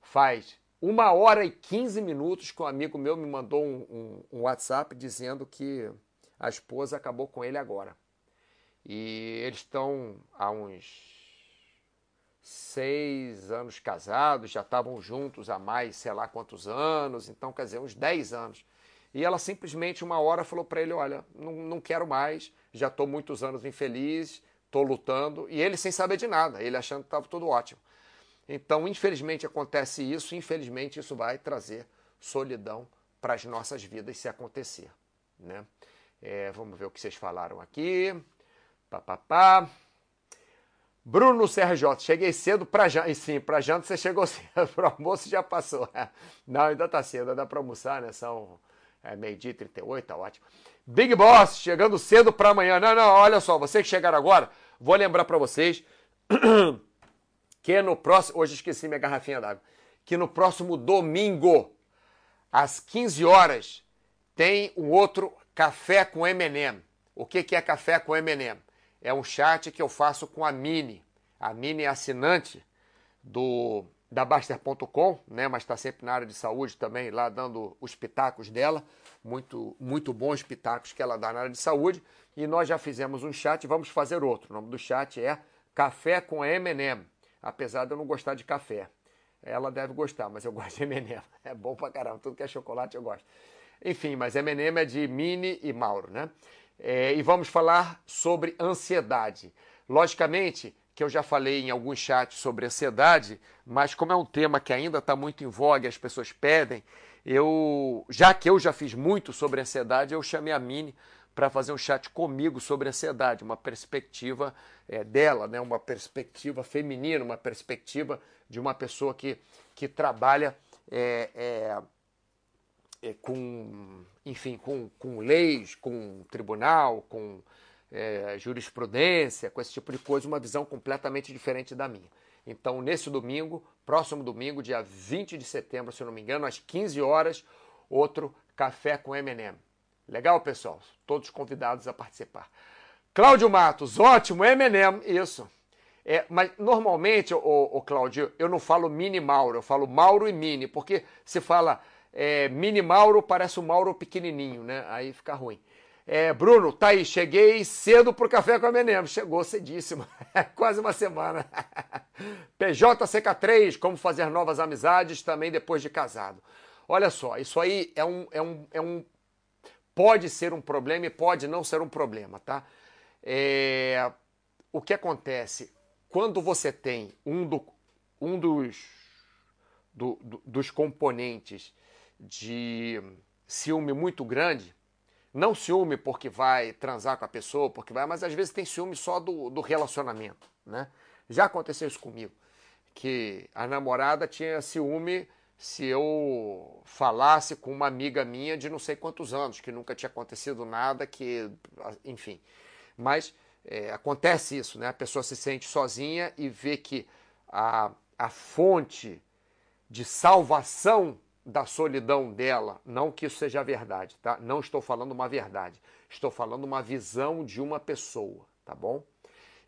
Faz uma hora e 15 minutos que um amigo meu me mandou um, um, um WhatsApp dizendo que a esposa acabou com ele agora. E eles estão há uns seis anos casados, já estavam juntos há mais sei lá quantos anos, então quer dizer, uns 10 anos. E ela simplesmente uma hora falou para ele: Olha, não, não quero mais, já estou muitos anos infeliz, estou lutando. E ele sem saber de nada, ele achando que estava tudo ótimo. Então, infelizmente, acontece isso, infelizmente, isso vai trazer solidão para as nossas vidas se acontecer. Né? É, vamos ver o que vocês falaram aqui. Pá, pá, pá. Bruno CRJ, cheguei cedo para janta. Sim, para janta você chegou cedo, para almoço já passou. Não, ainda está cedo, dá para almoçar, né? São é, meio-dia e 38, tá ótimo. Big Boss, chegando cedo para amanhã. Não, não, olha só, vocês que chegaram agora, vou lembrar para vocês que no próximo. Hoje esqueci minha garrafinha d'água. Que no próximo domingo, às 15 horas, tem um outro Café com M&M. O que, que é Café com M&M? É um chat que eu faço com a Mini. A Mini é assinante do da Baster.com, né? mas está sempre na área de saúde também, lá dando os pitacos dela. Muito, muito bons pitacos que ela dá na área de saúde. E nós já fizemos um chat, vamos fazer outro. O nome do chat é Café com M&M apesar de eu não gostar de café. Ela deve gostar, mas eu gosto de M&M. É bom pra caramba, tudo que é chocolate eu gosto. Enfim, mas M&M é de Mini e Mauro, né? É, e vamos falar sobre ansiedade. Logicamente que eu já falei em alguns chats sobre ansiedade, mas como é um tema que ainda está muito em voga e as pessoas pedem, eu, já que eu já fiz muito sobre ansiedade, eu chamei a Mini para fazer um chat comigo sobre ansiedade, uma perspectiva é, dela, né? uma perspectiva feminina, uma perspectiva de uma pessoa que, que trabalha é, é com, enfim, com, com leis, com tribunal, com é, jurisprudência, com esse tipo de coisa, uma visão completamente diferente da minha. Então, nesse domingo, próximo domingo, dia 20 de setembro, se eu não me engano, às 15 horas, outro Café com M&M. Legal, pessoal? Todos convidados a participar. Cláudio Matos, ótimo, Eminem, isso. É, mas normalmente, o Cláudio, eu não falo mini Mauro, eu falo Mauro e mini, porque se fala é, mini Mauro, parece o Mauro pequenininho, né? Aí fica ruim. É, Bruno, tá aí, cheguei cedo pro café com a Menem. Chegou cedíssimo, quase uma semana. PJCK3, como fazer novas amizades também depois de casado. Olha só, isso aí é um, é um, é um Pode ser um problema e pode não ser um problema, tá? É, o que acontece quando você tem um, do, um dos, do, do, dos componentes de ciúme muito grande, não ciúme porque vai transar com a pessoa, porque vai, mas às vezes tem ciúme só do, do relacionamento, né? Já aconteceu isso comigo, que a namorada tinha ciúme se eu falasse com uma amiga minha de não sei quantos anos, que nunca tinha acontecido nada, que, enfim. Mas é, acontece isso, né? A pessoa se sente sozinha e vê que a, a fonte de salvação da solidão dela, não que isso seja verdade, tá? Não estou falando uma verdade, estou falando uma visão de uma pessoa, tá bom?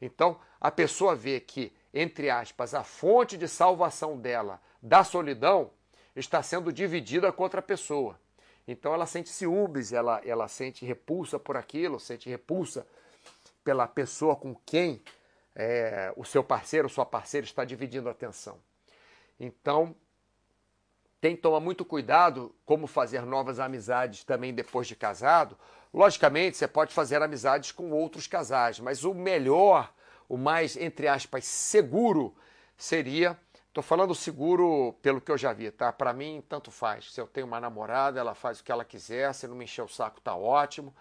Então, a pessoa vê que, entre aspas, a fonte de salvação dela da solidão está sendo dividida contra a pessoa. Então ela sente ciúmes, ela, ela sente repulsa por aquilo, sente repulsa pela pessoa com quem é, o seu parceiro, sua parceira está dividindo a atenção. Então, tem que tomar muito cuidado como fazer novas amizades também depois de casado. Logicamente, você pode fazer amizades com outros casais, mas o melhor, o mais, entre aspas, seguro seria. Estou falando seguro pelo que eu já vi, tá? Para mim, tanto faz. Se eu tenho uma namorada, ela faz o que ela quiser, se não me encher o saco, tá ótimo.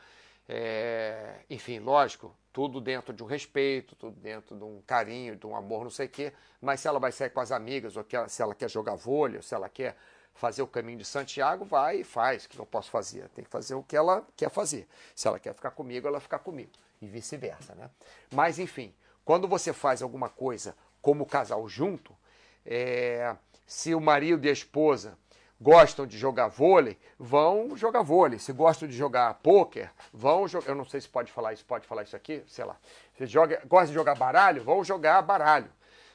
É, enfim, lógico, tudo dentro de um respeito, tudo dentro de um carinho, de um amor, não sei o quê. Mas se ela vai sair com as amigas, ou se ela quer jogar vôlei, ou se ela quer fazer o caminho de Santiago, vai e faz, que eu posso fazer. Tem que fazer o que ela quer fazer. Se ela quer ficar comigo, ela ficar comigo. E vice-versa, né? Mas, enfim, quando você faz alguma coisa como casal junto, é, se o marido e a esposa gostam de jogar vôlei, vão jogar vôlei. Se gostam de jogar pôquer, vão jogar. Eu não sei se pode falar isso, pode falar isso aqui, sei lá. Se joga, gosta de jogar baralho, vão jogar baralho.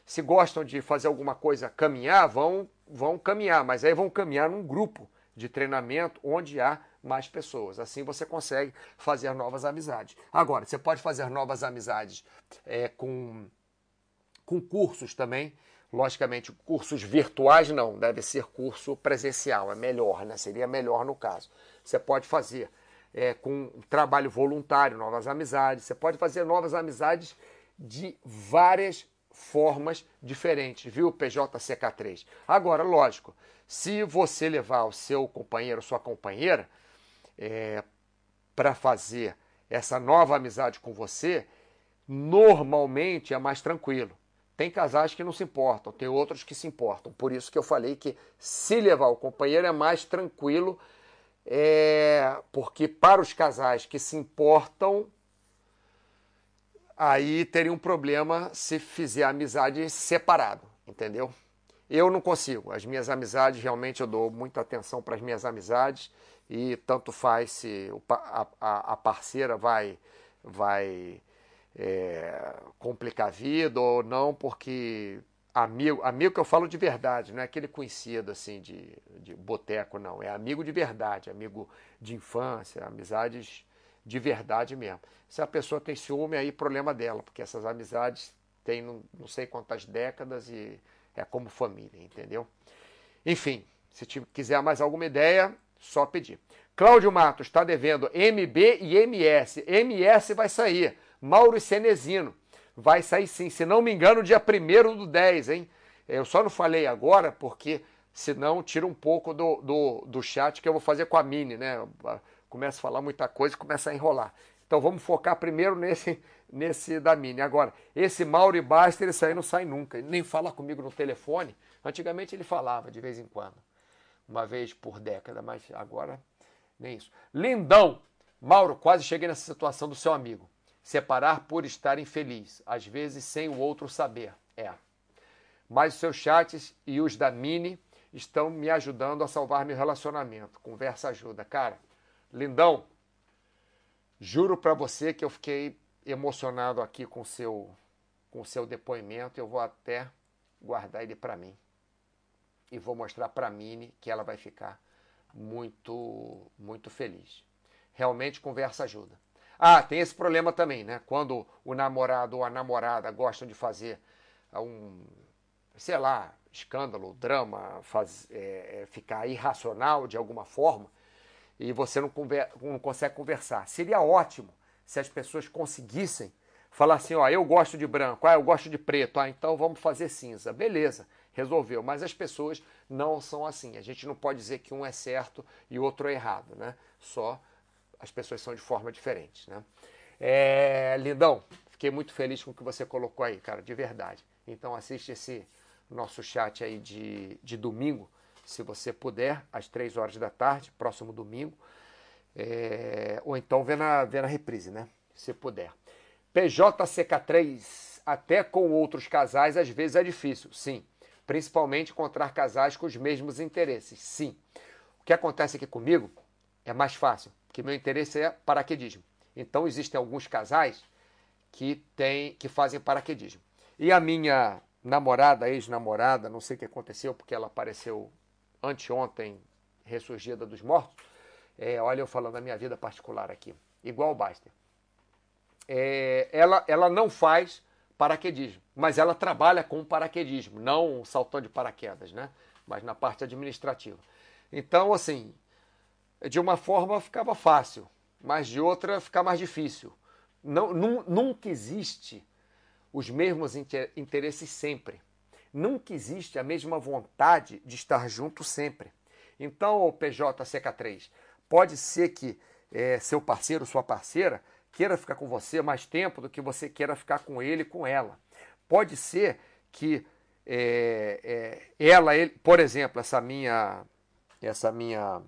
Se gostam de fazer alguma coisa, caminhar, vão, vão caminhar, mas aí vão caminhar num grupo de treinamento onde há mais pessoas. Assim você consegue fazer novas amizades. Agora, você pode fazer novas amizades é, com, com cursos também Logicamente, cursos virtuais não, deve ser curso presencial, é melhor, né? Seria melhor no caso. Você pode fazer é, com trabalho voluntário, novas amizades, você pode fazer novas amizades de várias formas diferentes, viu, PJCK3? Agora, lógico, se você levar o seu companheiro, sua companheira, é, para fazer essa nova amizade com você, normalmente é mais tranquilo. Tem casais que não se importam, tem outros que se importam. Por isso que eu falei que se levar o companheiro é mais tranquilo, é... porque para os casais que se importam, aí teria um problema se fizer amizade separado, entendeu? Eu não consigo. As minhas amizades, realmente eu dou muita atenção para as minhas amizades e tanto faz se a, a, a parceira vai vai é, complicar a vida ou não, porque amigo, amigo que eu falo de verdade, não é aquele conhecido assim de, de boteco, não. É amigo de verdade, amigo de infância, amizades de verdade mesmo. Se a pessoa tem ciúme, aí problema dela, porque essas amizades têm não, não sei quantas décadas e é como família, entendeu? Enfim, se quiser mais alguma ideia, só pedir. Cláudio Matos está devendo MB e MS. MS vai sair. Mauro Cenezino. Vai sair sim, se não me engano, dia 1 do 10, hein? Eu só não falei agora porque senão tira um pouco do, do, do chat que eu vou fazer com a Mini, né? Começa a falar muita coisa e começa a enrolar. Então vamos focar primeiro nesse, nesse da Mini. Agora, esse Mauro Baster, esse aí não sai nunca. Ele nem fala comigo no telefone. Antigamente ele falava de vez em quando. Uma vez por década, mas agora nem isso. Lindão! Mauro, quase cheguei nessa situação do seu amigo. Separar por estar infeliz, às vezes sem o outro saber. É. Mas os seus chats e os da Mini estão me ajudando a salvar meu relacionamento. Conversa ajuda. Cara, lindão, juro para você que eu fiquei emocionado aqui com seu com seu depoimento. Eu vou até guardar ele para mim. E vou mostrar para Mini que ela vai ficar muito muito feliz. Realmente conversa ajuda. Ah, tem esse problema também, né? Quando o namorado ou a namorada gostam de fazer um, sei lá, escândalo, drama, faz, é, é ficar irracional de alguma forma e você não, conver, não consegue conversar. Seria ótimo se as pessoas conseguissem falar assim, ó, eu gosto de branco, ah, eu gosto de preto, ah, então vamos fazer cinza. Beleza, resolveu. Mas as pessoas não são assim. A gente não pode dizer que um é certo e o outro é errado, né? Só as pessoas são de forma diferente, né? É, Lindão, fiquei muito feliz com o que você colocou aí, cara, de verdade. Então assiste esse nosso chat aí de, de domingo, se você puder, às três horas da tarde, próximo domingo. É, ou então vê na, vê na reprise, né? Se puder. PJCK3, até com outros casais, às vezes é difícil, sim. Principalmente encontrar casais com os mesmos interesses, sim. O que acontece aqui comigo é mais fácil porque meu interesse é paraquedismo. Então existem alguns casais que tem, que fazem paraquedismo. E a minha namorada, ex-namorada, não sei o que aconteceu, porque ela apareceu anteontem, ressurgida dos mortos. É, olha eu falando da minha vida particular aqui, igual o Baster. É, ela, ela não faz paraquedismo. Mas ela trabalha com paraquedismo, não saltando de paraquedas, né? Mas na parte administrativa. Então, assim, de uma forma ficava fácil, mas de outra fica mais difícil. Não, nunca existe os mesmos interesses sempre. Nunca existe a mesma vontade de estar junto sempre. Então, o PJCK3, pode ser que é, seu parceiro, sua parceira, queira ficar com você mais tempo do que você queira ficar com ele, com ela. Pode ser que é, é, ela, ele, por exemplo, essa minha, essa minha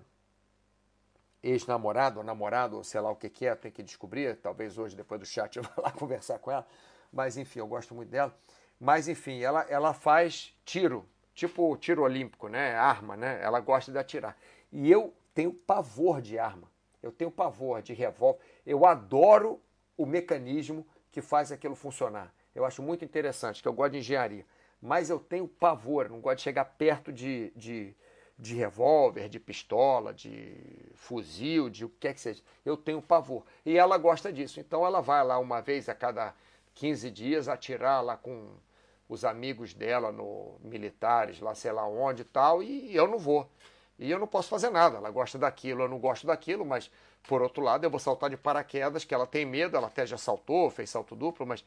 ex-namorado ou namorado, sei lá o que, que é, tem que descobrir. Talvez hoje, depois do chat, eu vá lá conversar com ela. Mas enfim, eu gosto muito dela. Mas enfim, ela, ela faz tiro, tipo tiro olímpico, né? Arma, né? Ela gosta de atirar. E eu tenho pavor de arma. Eu tenho pavor de revólver. Eu adoro o mecanismo que faz aquilo funcionar. Eu acho muito interessante, que eu gosto de engenharia. Mas eu tenho pavor, não gosto de chegar perto de, de, de revólver, de pistola, de fuzil, de o que quer que seja. Eu tenho pavor. E ela gosta disso. Então ela vai lá uma vez a cada 15 dias atirar lá com os amigos dela no militares, lá sei lá onde e tal, e eu não vou. E eu não posso fazer nada. Ela gosta daquilo, eu não gosto daquilo, mas por outro lado eu vou saltar de paraquedas, que ela tem medo, ela até já saltou, fez salto duplo, mas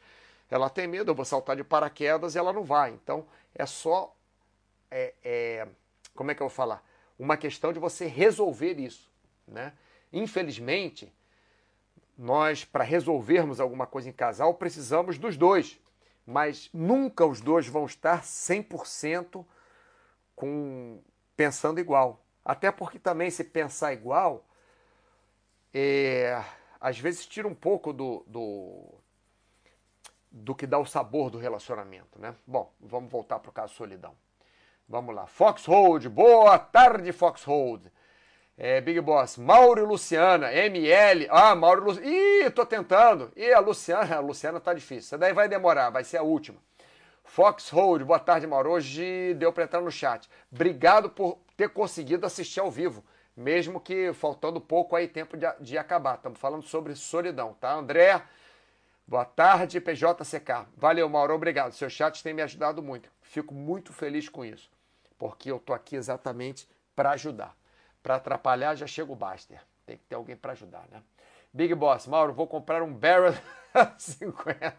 ela tem medo, eu vou saltar de paraquedas e ela não vai. Então é só, é, é, como é que eu vou falar? Uma questão de você resolver isso. Né? Infelizmente, nós, para resolvermos alguma coisa em casal, precisamos dos dois. Mas nunca os dois vão estar 100% com pensando igual. Até porque também se pensar igual, é, às vezes tira um pouco do, do, do que dá o sabor do relacionamento, né? Bom, vamos voltar para o caso solidão. Vamos lá. Foxhold, boa tarde, Foxhold. É, Big Boss, Mauro e Luciana, ML. Ah, Mauro e Luciana. Ih, tô tentando. E a Luciana, a Luciana tá difícil. Essa daí vai demorar, vai ser a última. Foxhold, boa tarde, Mauro. Hoje deu para entrar no chat. Obrigado por ter conseguido assistir ao vivo, mesmo que faltando pouco aí tempo de, de acabar. Estamos falando sobre solidão, tá? André, boa tarde, PJCK. Valeu, Mauro, obrigado. Seu chat tem me ajudado muito. Fico muito feliz com isso, porque eu tô aqui exatamente para ajudar. Para atrapalhar já chega o Baster. Tem que ter alguém para ajudar, né? Big Boss, Mauro, vou comprar um Barrel 50.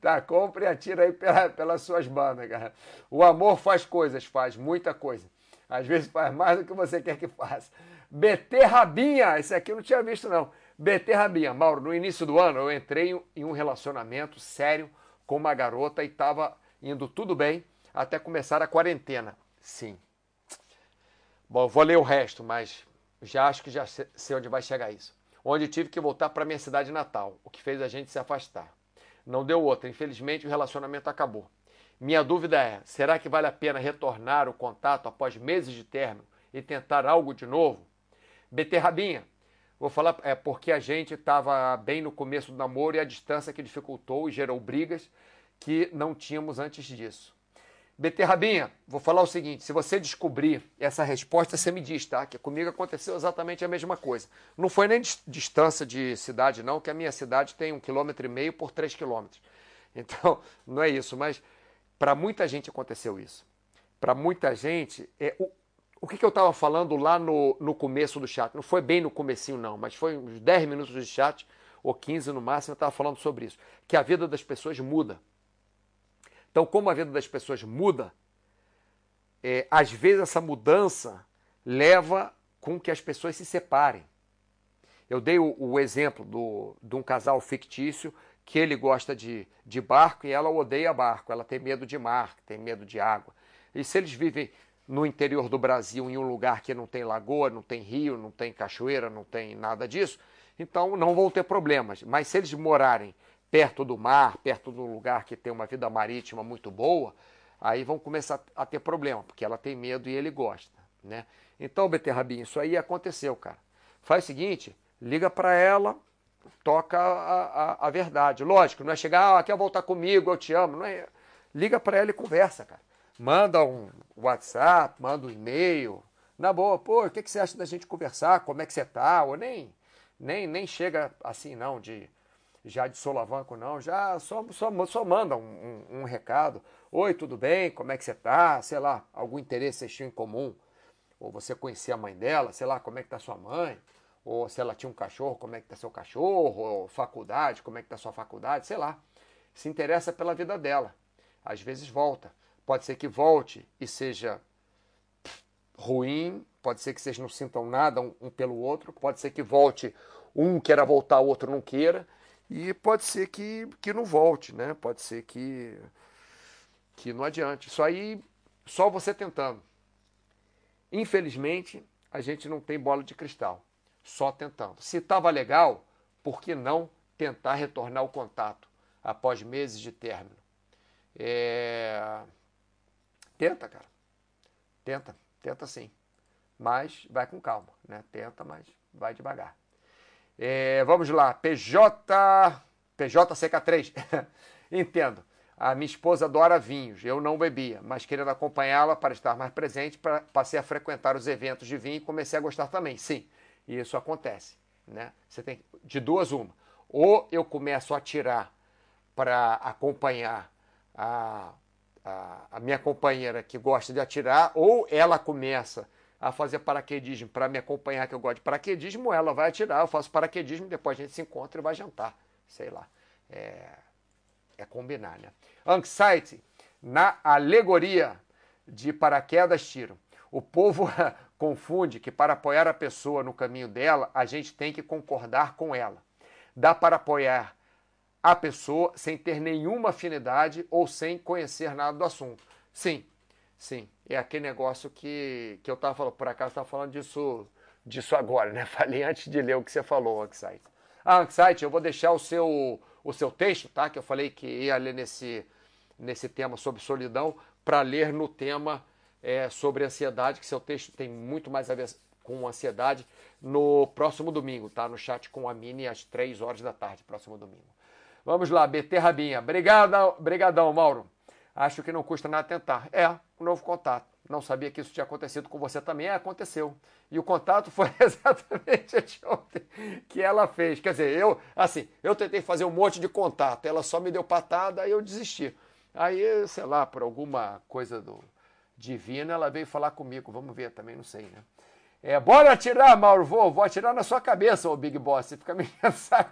Tá, compre e atira aí pela, pelas suas bandas, cara. O amor faz coisas, faz muita coisa. Às vezes faz mais do que você quer que faça. BT Rabinha, esse aqui eu não tinha visto não. BT Rabinha, Mauro, no início do ano eu entrei em um relacionamento sério com uma garota e estava indo tudo bem até começar a quarentena. Sim. Bom, vou ler o resto, mas já acho que já sei onde vai chegar isso onde tive que voltar para minha cidade natal, o que fez a gente se afastar. Não deu outra, infelizmente o relacionamento acabou. Minha dúvida é: será que vale a pena retornar o contato após meses de término e tentar algo de novo? Beterrabinha, vou falar é porque a gente estava bem no começo do namoro e a distância que dificultou e gerou brigas que não tínhamos antes disso. Beterrabinha, vou falar o seguinte: se você descobrir essa resposta, você me diz, tá? Que comigo aconteceu exatamente a mesma coisa. Não foi nem distância de cidade, não, que a minha cidade tem um quilômetro e meio por três quilômetros. Então, não é isso, mas para muita gente aconteceu isso. Para muita gente, é, o, o que, que eu estava falando lá no, no começo do chat? Não foi bem no comecinho, não, mas foi uns 10 minutos de chat, ou 15 no máximo, eu estava falando sobre isso. Que a vida das pessoas muda. Então, como a vida das pessoas muda, é, às vezes essa mudança leva com que as pessoas se separem. Eu dei o, o exemplo do, de um casal fictício que ele gosta de, de barco e ela odeia barco, ela tem medo de mar, tem medo de água. E se eles vivem no interior do Brasil, em um lugar que não tem lagoa, não tem rio, não tem cachoeira, não tem nada disso, então não vão ter problemas. Mas se eles morarem perto do mar, perto do lugar que tem uma vida marítima muito boa, aí vão começar a ter problema, porque ela tem medo e ele gosta, né? Então, Beterrabinho, isso aí aconteceu, cara. Faz o seguinte, liga para ela, toca a, a, a, verdade. Lógico, não é chegar, ah, quer voltar comigo, eu te amo. Não é... Liga para ela e conversa, cara. Manda um WhatsApp, manda um e-mail. Na boa, pô, o que, que você acha da gente conversar? Como é que você tá? Ou nem, nem, nem chega assim, não, de já de solavanco, não. Já só, só, só manda um, um, um recado. Oi, tudo bem? Como é que você tá? Sei lá, algum interesse vocês tinham em comum. Ou você conhecia a mãe dela, sei lá, como é que tá sua mãe. Ou se ela tinha um cachorro, como é que tá seu cachorro. Ou faculdade, como é que tá sua faculdade, sei lá. Se interessa pela vida dela. Às vezes volta. Pode ser que volte e seja ruim, pode ser que vocês não sintam nada um, um pelo outro, pode ser que volte um queira voltar, o outro não queira, e pode ser que, que não volte, né? Pode ser que, que não adiante. Isso aí, só você tentando. Infelizmente, a gente não tem bola de cristal, só tentando. Se estava legal, por que não tentar retornar o contato após meses de término? É... Tenta, cara. Tenta, tenta sim. Mas vai com calma, né? Tenta, mas vai devagar. É, vamos lá, PJ, PJCK3. Entendo. A minha esposa adora vinhos, eu não bebia, mas querendo acompanhá-la para estar mais presente, pra, passei a frequentar os eventos de vinho e comecei a gostar também. Sim, isso acontece. Né? Você tem de duas uma. Ou eu começo a tirar para acompanhar a, a, a, minha companheira que gosta de atirar, ou ela começa a fazer paraquedismo para me acompanhar, que eu gosto de paraquedismo, ela vai atirar, eu faço paraquedismo, depois a gente se encontra e vai jantar. Sei lá. É, é combinar, né? Anxiety, na alegoria de paraquedas tiro. O povo confunde que para apoiar a pessoa no caminho dela, a gente tem que concordar com ela. Dá para apoiar a pessoa sem ter nenhuma afinidade ou sem conhecer nada do assunto. Sim, sim. É aquele negócio que, que eu estava falando, por acaso estava falando disso, disso agora, né? Falei antes de ler o que você falou, Anxiety. Ah, Anxiety, eu vou deixar o seu, o seu texto, tá? Que eu falei que ia ler nesse, nesse tema sobre solidão, para ler no tema é, sobre ansiedade, que seu texto tem muito mais a ver com ansiedade, no próximo domingo, tá? No chat com a Mini às 3 horas da tarde, próximo domingo. Vamos lá, BT Rabinha. Obrigado, brigadão, Mauro. Acho que não custa nada tentar. É, um novo contato. Não sabia que isso tinha acontecido com você também. É, aconteceu. E o contato foi exatamente ontem que ela fez. Quer dizer, eu, assim, eu tentei fazer um monte de contato. Ela só me deu patada e eu desisti. Aí, sei lá, por alguma coisa do divina, ela veio falar comigo. Vamos ver também, não sei, né? É, bora atirar, Mauro. Vou, vou atirar na sua cabeça, ô Big Boss. Você fica me pensando.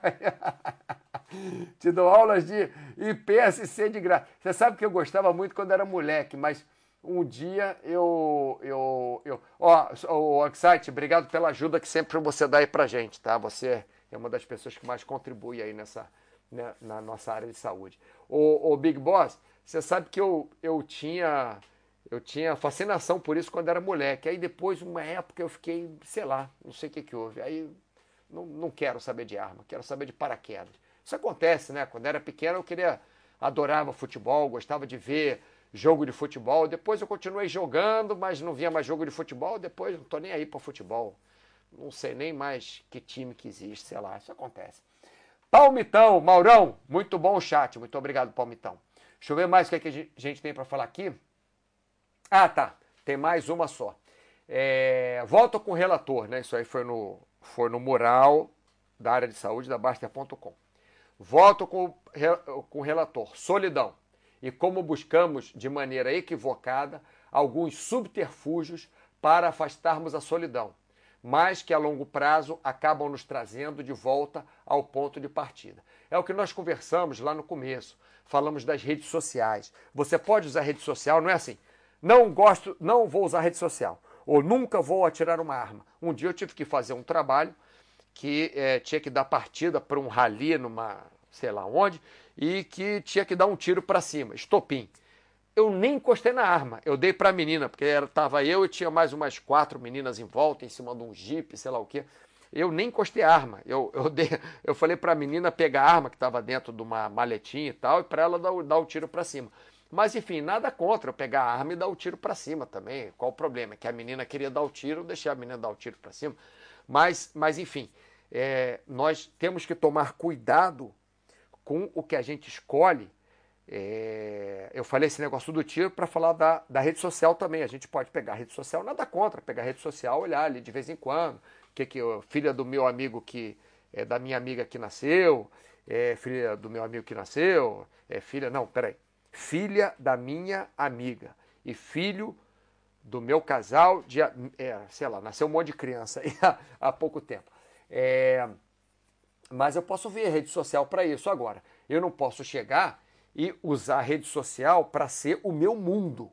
Te dou aulas de IPSC de graça. Você sabe que eu gostava muito quando era moleque, mas um dia eu. eu, eu ó, o Oxite, obrigado pela ajuda que sempre você dá aí pra gente, tá? Você é uma das pessoas que mais contribui aí nessa, né, na nossa área de saúde. O, o Big Boss, você sabe que eu, eu tinha. Eu tinha fascinação por isso quando era moleque. Aí depois, uma época, eu fiquei, sei lá, não sei o que, que houve. Aí não, não quero saber de arma, quero saber de paraquedas. Isso acontece, né? Quando era pequeno eu queria, adorava futebol, gostava de ver jogo de futebol. Depois eu continuei jogando, mas não via mais jogo de futebol. Depois não estou nem aí para futebol. Não sei nem mais que time que existe, sei lá. Isso acontece. Palmitão, Maurão, muito bom o chat. Muito obrigado, Palmitão. Deixa eu ver mais o que, é que a gente tem para falar aqui. Ah, tá. Tem mais uma só. É, volta com o relator, né? Isso aí foi no, foi no mural da área de saúde da Baster.com. Voto com, com o relator. Solidão. E como buscamos de maneira equivocada alguns subterfúgios para afastarmos a solidão, mas que a longo prazo acabam nos trazendo de volta ao ponto de partida. É o que nós conversamos lá no começo. Falamos das redes sociais. Você pode usar rede social, não é assim? Não gosto, não vou usar rede social. Ou nunca vou atirar uma arma. Um dia eu tive que fazer um trabalho que é, tinha que dar partida para um rali numa sei lá onde e que tinha que dar um tiro para cima, estopim. Eu nem encostei na arma, eu dei para a menina, porque estava eu e tinha mais umas quatro meninas em volta, em cima de um jipe, sei lá o quê. Eu nem encostei a arma. Eu, eu, dei, eu falei para a menina pegar a arma que estava dentro de uma maletinha e tal, e para ela dar, dar o tiro para cima. Mas enfim, nada contra eu pegar a arma e dar o tiro para cima também. Qual o problema? É que a menina queria dar o tiro, eu deixei a menina dar o tiro para cima. Mas, mas enfim, é, nós temos que tomar cuidado com o que a gente escolhe. É, eu falei esse negócio do tiro para falar da, da rede social também. A gente pode pegar a rede social, nada contra, pegar a rede social, olhar ali de vez em quando. Que que filha do meu amigo que é da minha amiga que nasceu, é filha do meu amigo que nasceu, é filha. Não, peraí. Filha da minha amiga e filho do meu casal, de, é, sei lá, nasceu um monte de criança aí há, há pouco tempo. É, mas eu posso ver rede social para isso agora. Eu não posso chegar e usar a rede social para ser o meu mundo.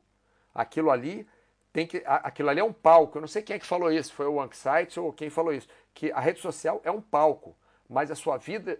Aquilo ali tem que, aquilo ali é um palco. Eu não sei quem é que falou isso, foi o Anxiety ou quem falou isso, que a rede social é um palco, mas a sua vida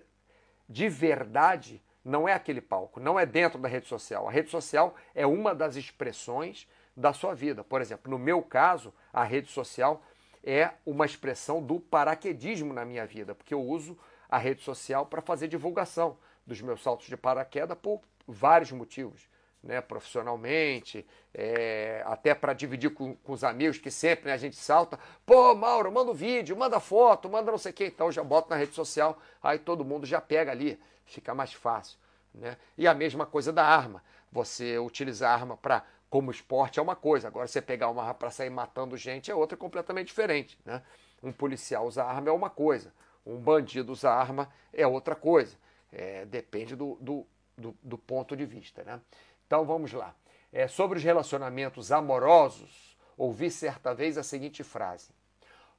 de verdade não é aquele palco, não é dentro da rede social. A rede social é uma das expressões da sua vida. Por exemplo, no meu caso, a rede social é uma expressão do paraquedismo na minha vida, porque eu uso a rede social para fazer divulgação dos meus saltos de paraquedas por vários motivos. Né, profissionalmente, é, até para dividir com, com, os amigos, que sempre né, a gente salta. Pô, Mauro, manda um vídeo, manda foto, manda não sei o que. Então já boto na rede social, aí todo mundo já pega ali, fica mais fácil. Né? E a mesma coisa da arma. Você utilizar a arma para como esporte é uma coisa, agora você pegar uma arma para sair matando gente é outra completamente diferente. Né? Um policial usar arma é uma coisa, um bandido usar arma é outra coisa. É, depende do, do, do, do, ponto de vista. Né? Então vamos lá. É, sobre os relacionamentos amorosos, ouvi certa vez a seguinte frase: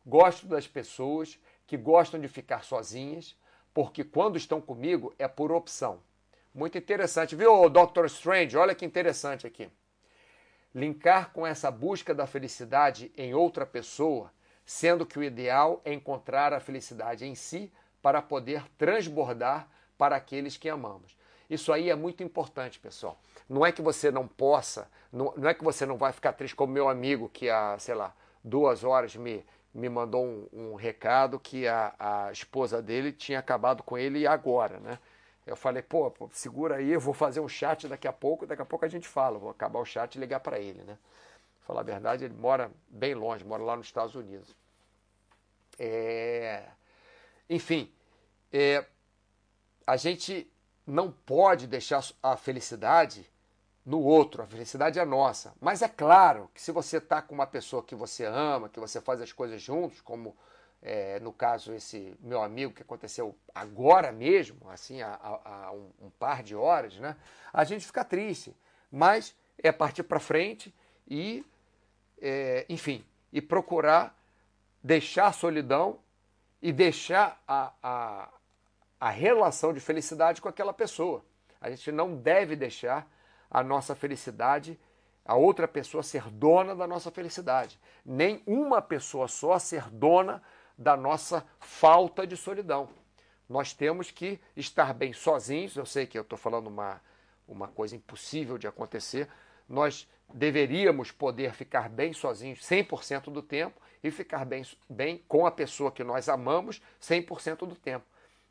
Gosto das pessoas que gostam de ficar sozinhas, porque quando estão comigo é por opção. Muito interessante, viu, Dr. Strange? Olha que interessante aqui. Linkar com essa busca da felicidade em outra pessoa sendo que o ideal é encontrar a felicidade em si para poder transbordar para aqueles que amamos. Isso aí é muito importante, pessoal. Não é que você não possa, não, não é que você não vai ficar triste como meu amigo que há, sei lá, duas horas me, me mandou um, um recado que a, a esposa dele tinha acabado com ele agora, né? Eu falei, pô, pô, segura aí, eu vou fazer um chat daqui a pouco, daqui a pouco a gente fala, vou acabar o chat e ligar para ele, né? falar a verdade, ele mora bem longe, mora lá nos Estados Unidos. É... Enfim, é... a gente não pode deixar a felicidade no outro, a felicidade é nossa. Mas é claro que se você está com uma pessoa que você ama, que você faz as coisas juntos, como é, no caso esse meu amigo que aconteceu agora mesmo, assim, há, há um, um, par de horas, né? A gente fica triste, mas é partir para frente e é, enfim, e procurar deixar a solidão e deixar a, a, a relação de felicidade com aquela pessoa. A gente não deve deixar a nossa felicidade, a outra pessoa ser dona da nossa felicidade. Nem uma pessoa só ser dona da nossa falta de solidão. Nós temos que estar bem sozinhos. Eu sei que eu estou falando uma, uma coisa impossível de acontecer. Nós deveríamos poder ficar bem sozinhos 100% do tempo e ficar bem, bem com a pessoa que nós amamos 100% do tempo.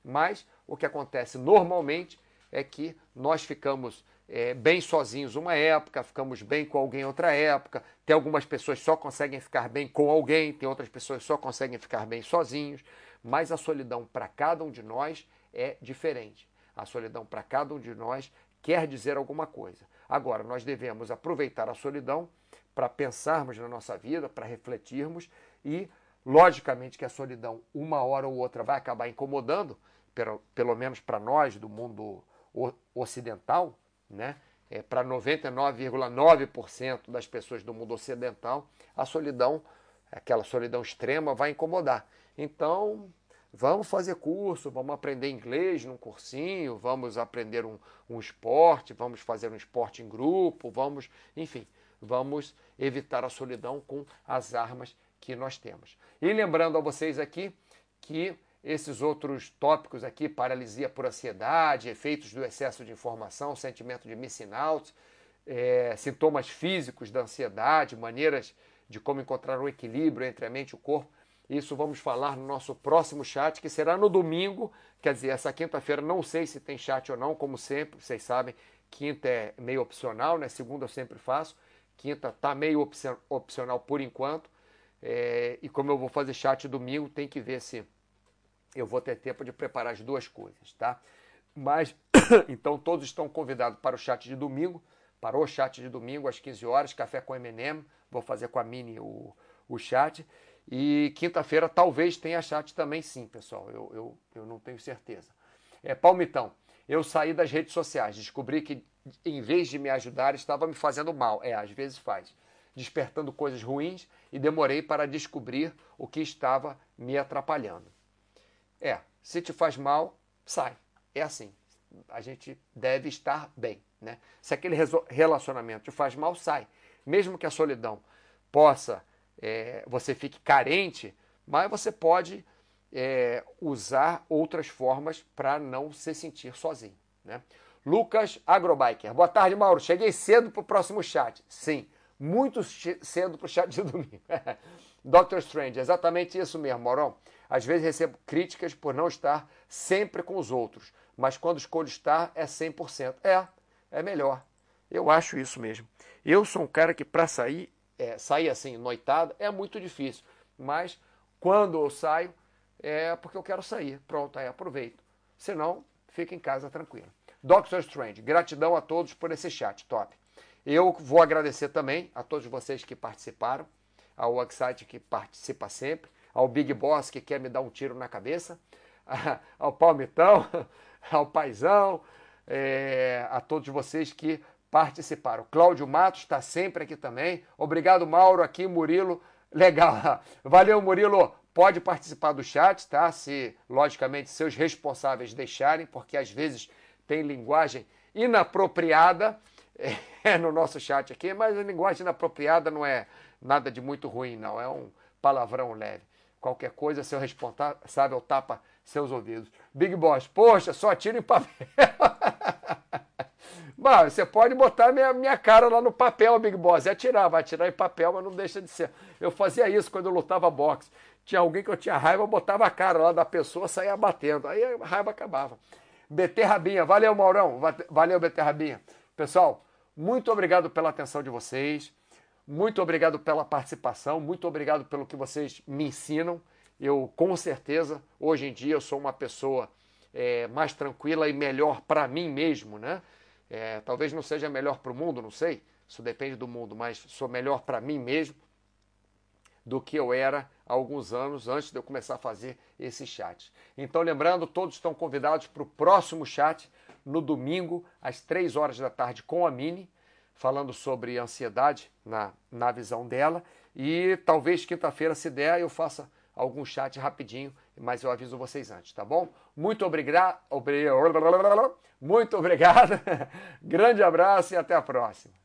Mas o que acontece normalmente é que nós ficamos é, bem sozinhos uma época, ficamos bem com alguém outra época. Tem algumas pessoas que só conseguem ficar bem com alguém, tem outras pessoas que só conseguem ficar bem sozinhos. Mas a solidão para cada um de nós é diferente. A solidão para cada um de nós quer dizer alguma coisa. Agora, nós devemos aproveitar a solidão para pensarmos na nossa vida, para refletirmos e, logicamente, que a solidão, uma hora ou outra, vai acabar incomodando, pelo, pelo menos para nós do mundo ocidental, né? É, para 99,9% das pessoas do mundo ocidental, a solidão, aquela solidão extrema, vai incomodar. Então, Vamos fazer curso, vamos aprender inglês num cursinho, vamos aprender um, um esporte, vamos fazer um esporte em grupo, vamos, enfim, vamos evitar a solidão com as armas que nós temos. E lembrando a vocês aqui que esses outros tópicos aqui, paralisia por ansiedade, efeitos do excesso de informação, sentimento de missing out, é, sintomas físicos da ansiedade, maneiras de como encontrar um equilíbrio entre a mente e o corpo, isso vamos falar no nosso próximo chat, que será no domingo. Quer dizer, essa quinta-feira não sei se tem chat ou não, como sempre, vocês sabem, quinta é meio opcional, né? Segunda eu sempre faço. Quinta tá meio opcional por enquanto. É, e como eu vou fazer chat domingo, tem que ver se eu vou ter tempo de preparar as duas coisas, tá? Mas, então todos estão convidados para o chat de domingo, para o chat de domingo às 15 horas, café com M&M, vou fazer com a Mini o, o chat. E quinta-feira talvez tenha chat também sim, pessoal. Eu, eu, eu não tenho certeza. É, Palmitão, eu saí das redes sociais, descobri que em vez de me ajudar, estava me fazendo mal. É, às vezes faz. Despertando coisas ruins e demorei para descobrir o que estava me atrapalhando. É, se te faz mal, sai. É assim. A gente deve estar bem. Né? Se aquele relacionamento te faz mal, sai. Mesmo que a solidão possa, é, você fique carente, mas você pode é, usar outras formas para não se sentir sozinho. Né? Lucas Agrobiker. Boa tarde, Mauro. Cheguei cedo para o próximo chat. Sim, muito cedo para o chat de domingo. Doctor Strange, exatamente isso mesmo, Maurão. Às vezes recebo críticas por não estar sempre com os outros, mas quando escolho estar é 100%. É, é melhor. Eu acho isso mesmo. Eu sou um cara que para sair, é, sair assim, noitada, é muito difícil. Mas quando eu saio, é porque eu quero sair. Pronto, aí aproveito. Senão, fica em casa tranquilo. Doctor Strange, gratidão a todos por esse chat, top. Eu vou agradecer também a todos vocês que participaram, ao Worksite que participa sempre, ao Big Boss que quer me dar um tiro na cabeça, ao Palmitão, ao Paizão, é, a todos vocês que participaram. Cláudio Matos está sempre aqui também. Obrigado, Mauro, aqui, Murilo. Legal. Valeu, Murilo. Pode participar do chat, tá? Se, logicamente, seus responsáveis deixarem, porque às vezes tem linguagem inapropriada é, no nosso chat aqui, mas a linguagem inapropriada não é nada de muito ruim, não. É um palavrão leve. Qualquer coisa, seu responsável tapa seus ouvidos. Big Boss, poxa, só tira em papel. Bah, você pode botar minha, minha cara lá no papel, Big Boss. É tirar, vai tirar em papel, mas não deixa de ser. Eu fazia isso quando eu lutava boxe. Tinha alguém que eu tinha raiva, eu botava a cara lá da pessoa, saía batendo. Aí a raiva acabava. Beterrabinha, valeu, Maurão. Valeu, Beterrabinha. Pessoal, muito obrigado pela atenção de vocês. Muito obrigado pela participação. Muito obrigado pelo que vocês me ensinam. Eu, com certeza, hoje em dia, eu sou uma pessoa é, mais tranquila e melhor para mim mesmo, né? É, talvez não seja melhor para o mundo, não sei. Isso depende do mundo, mas sou melhor para mim mesmo do que eu era há alguns anos antes de eu começar a fazer esse chat. Então, lembrando, todos estão convidados para o próximo chat no domingo, às três horas da tarde, com a Mini, falando sobre ansiedade na, na visão dela. E talvez quinta-feira, se der, eu faça algum chat rapidinho, mas eu aviso vocês antes, tá bom? Muito obrigado. Muito obrigado. Grande abraço e até a próxima.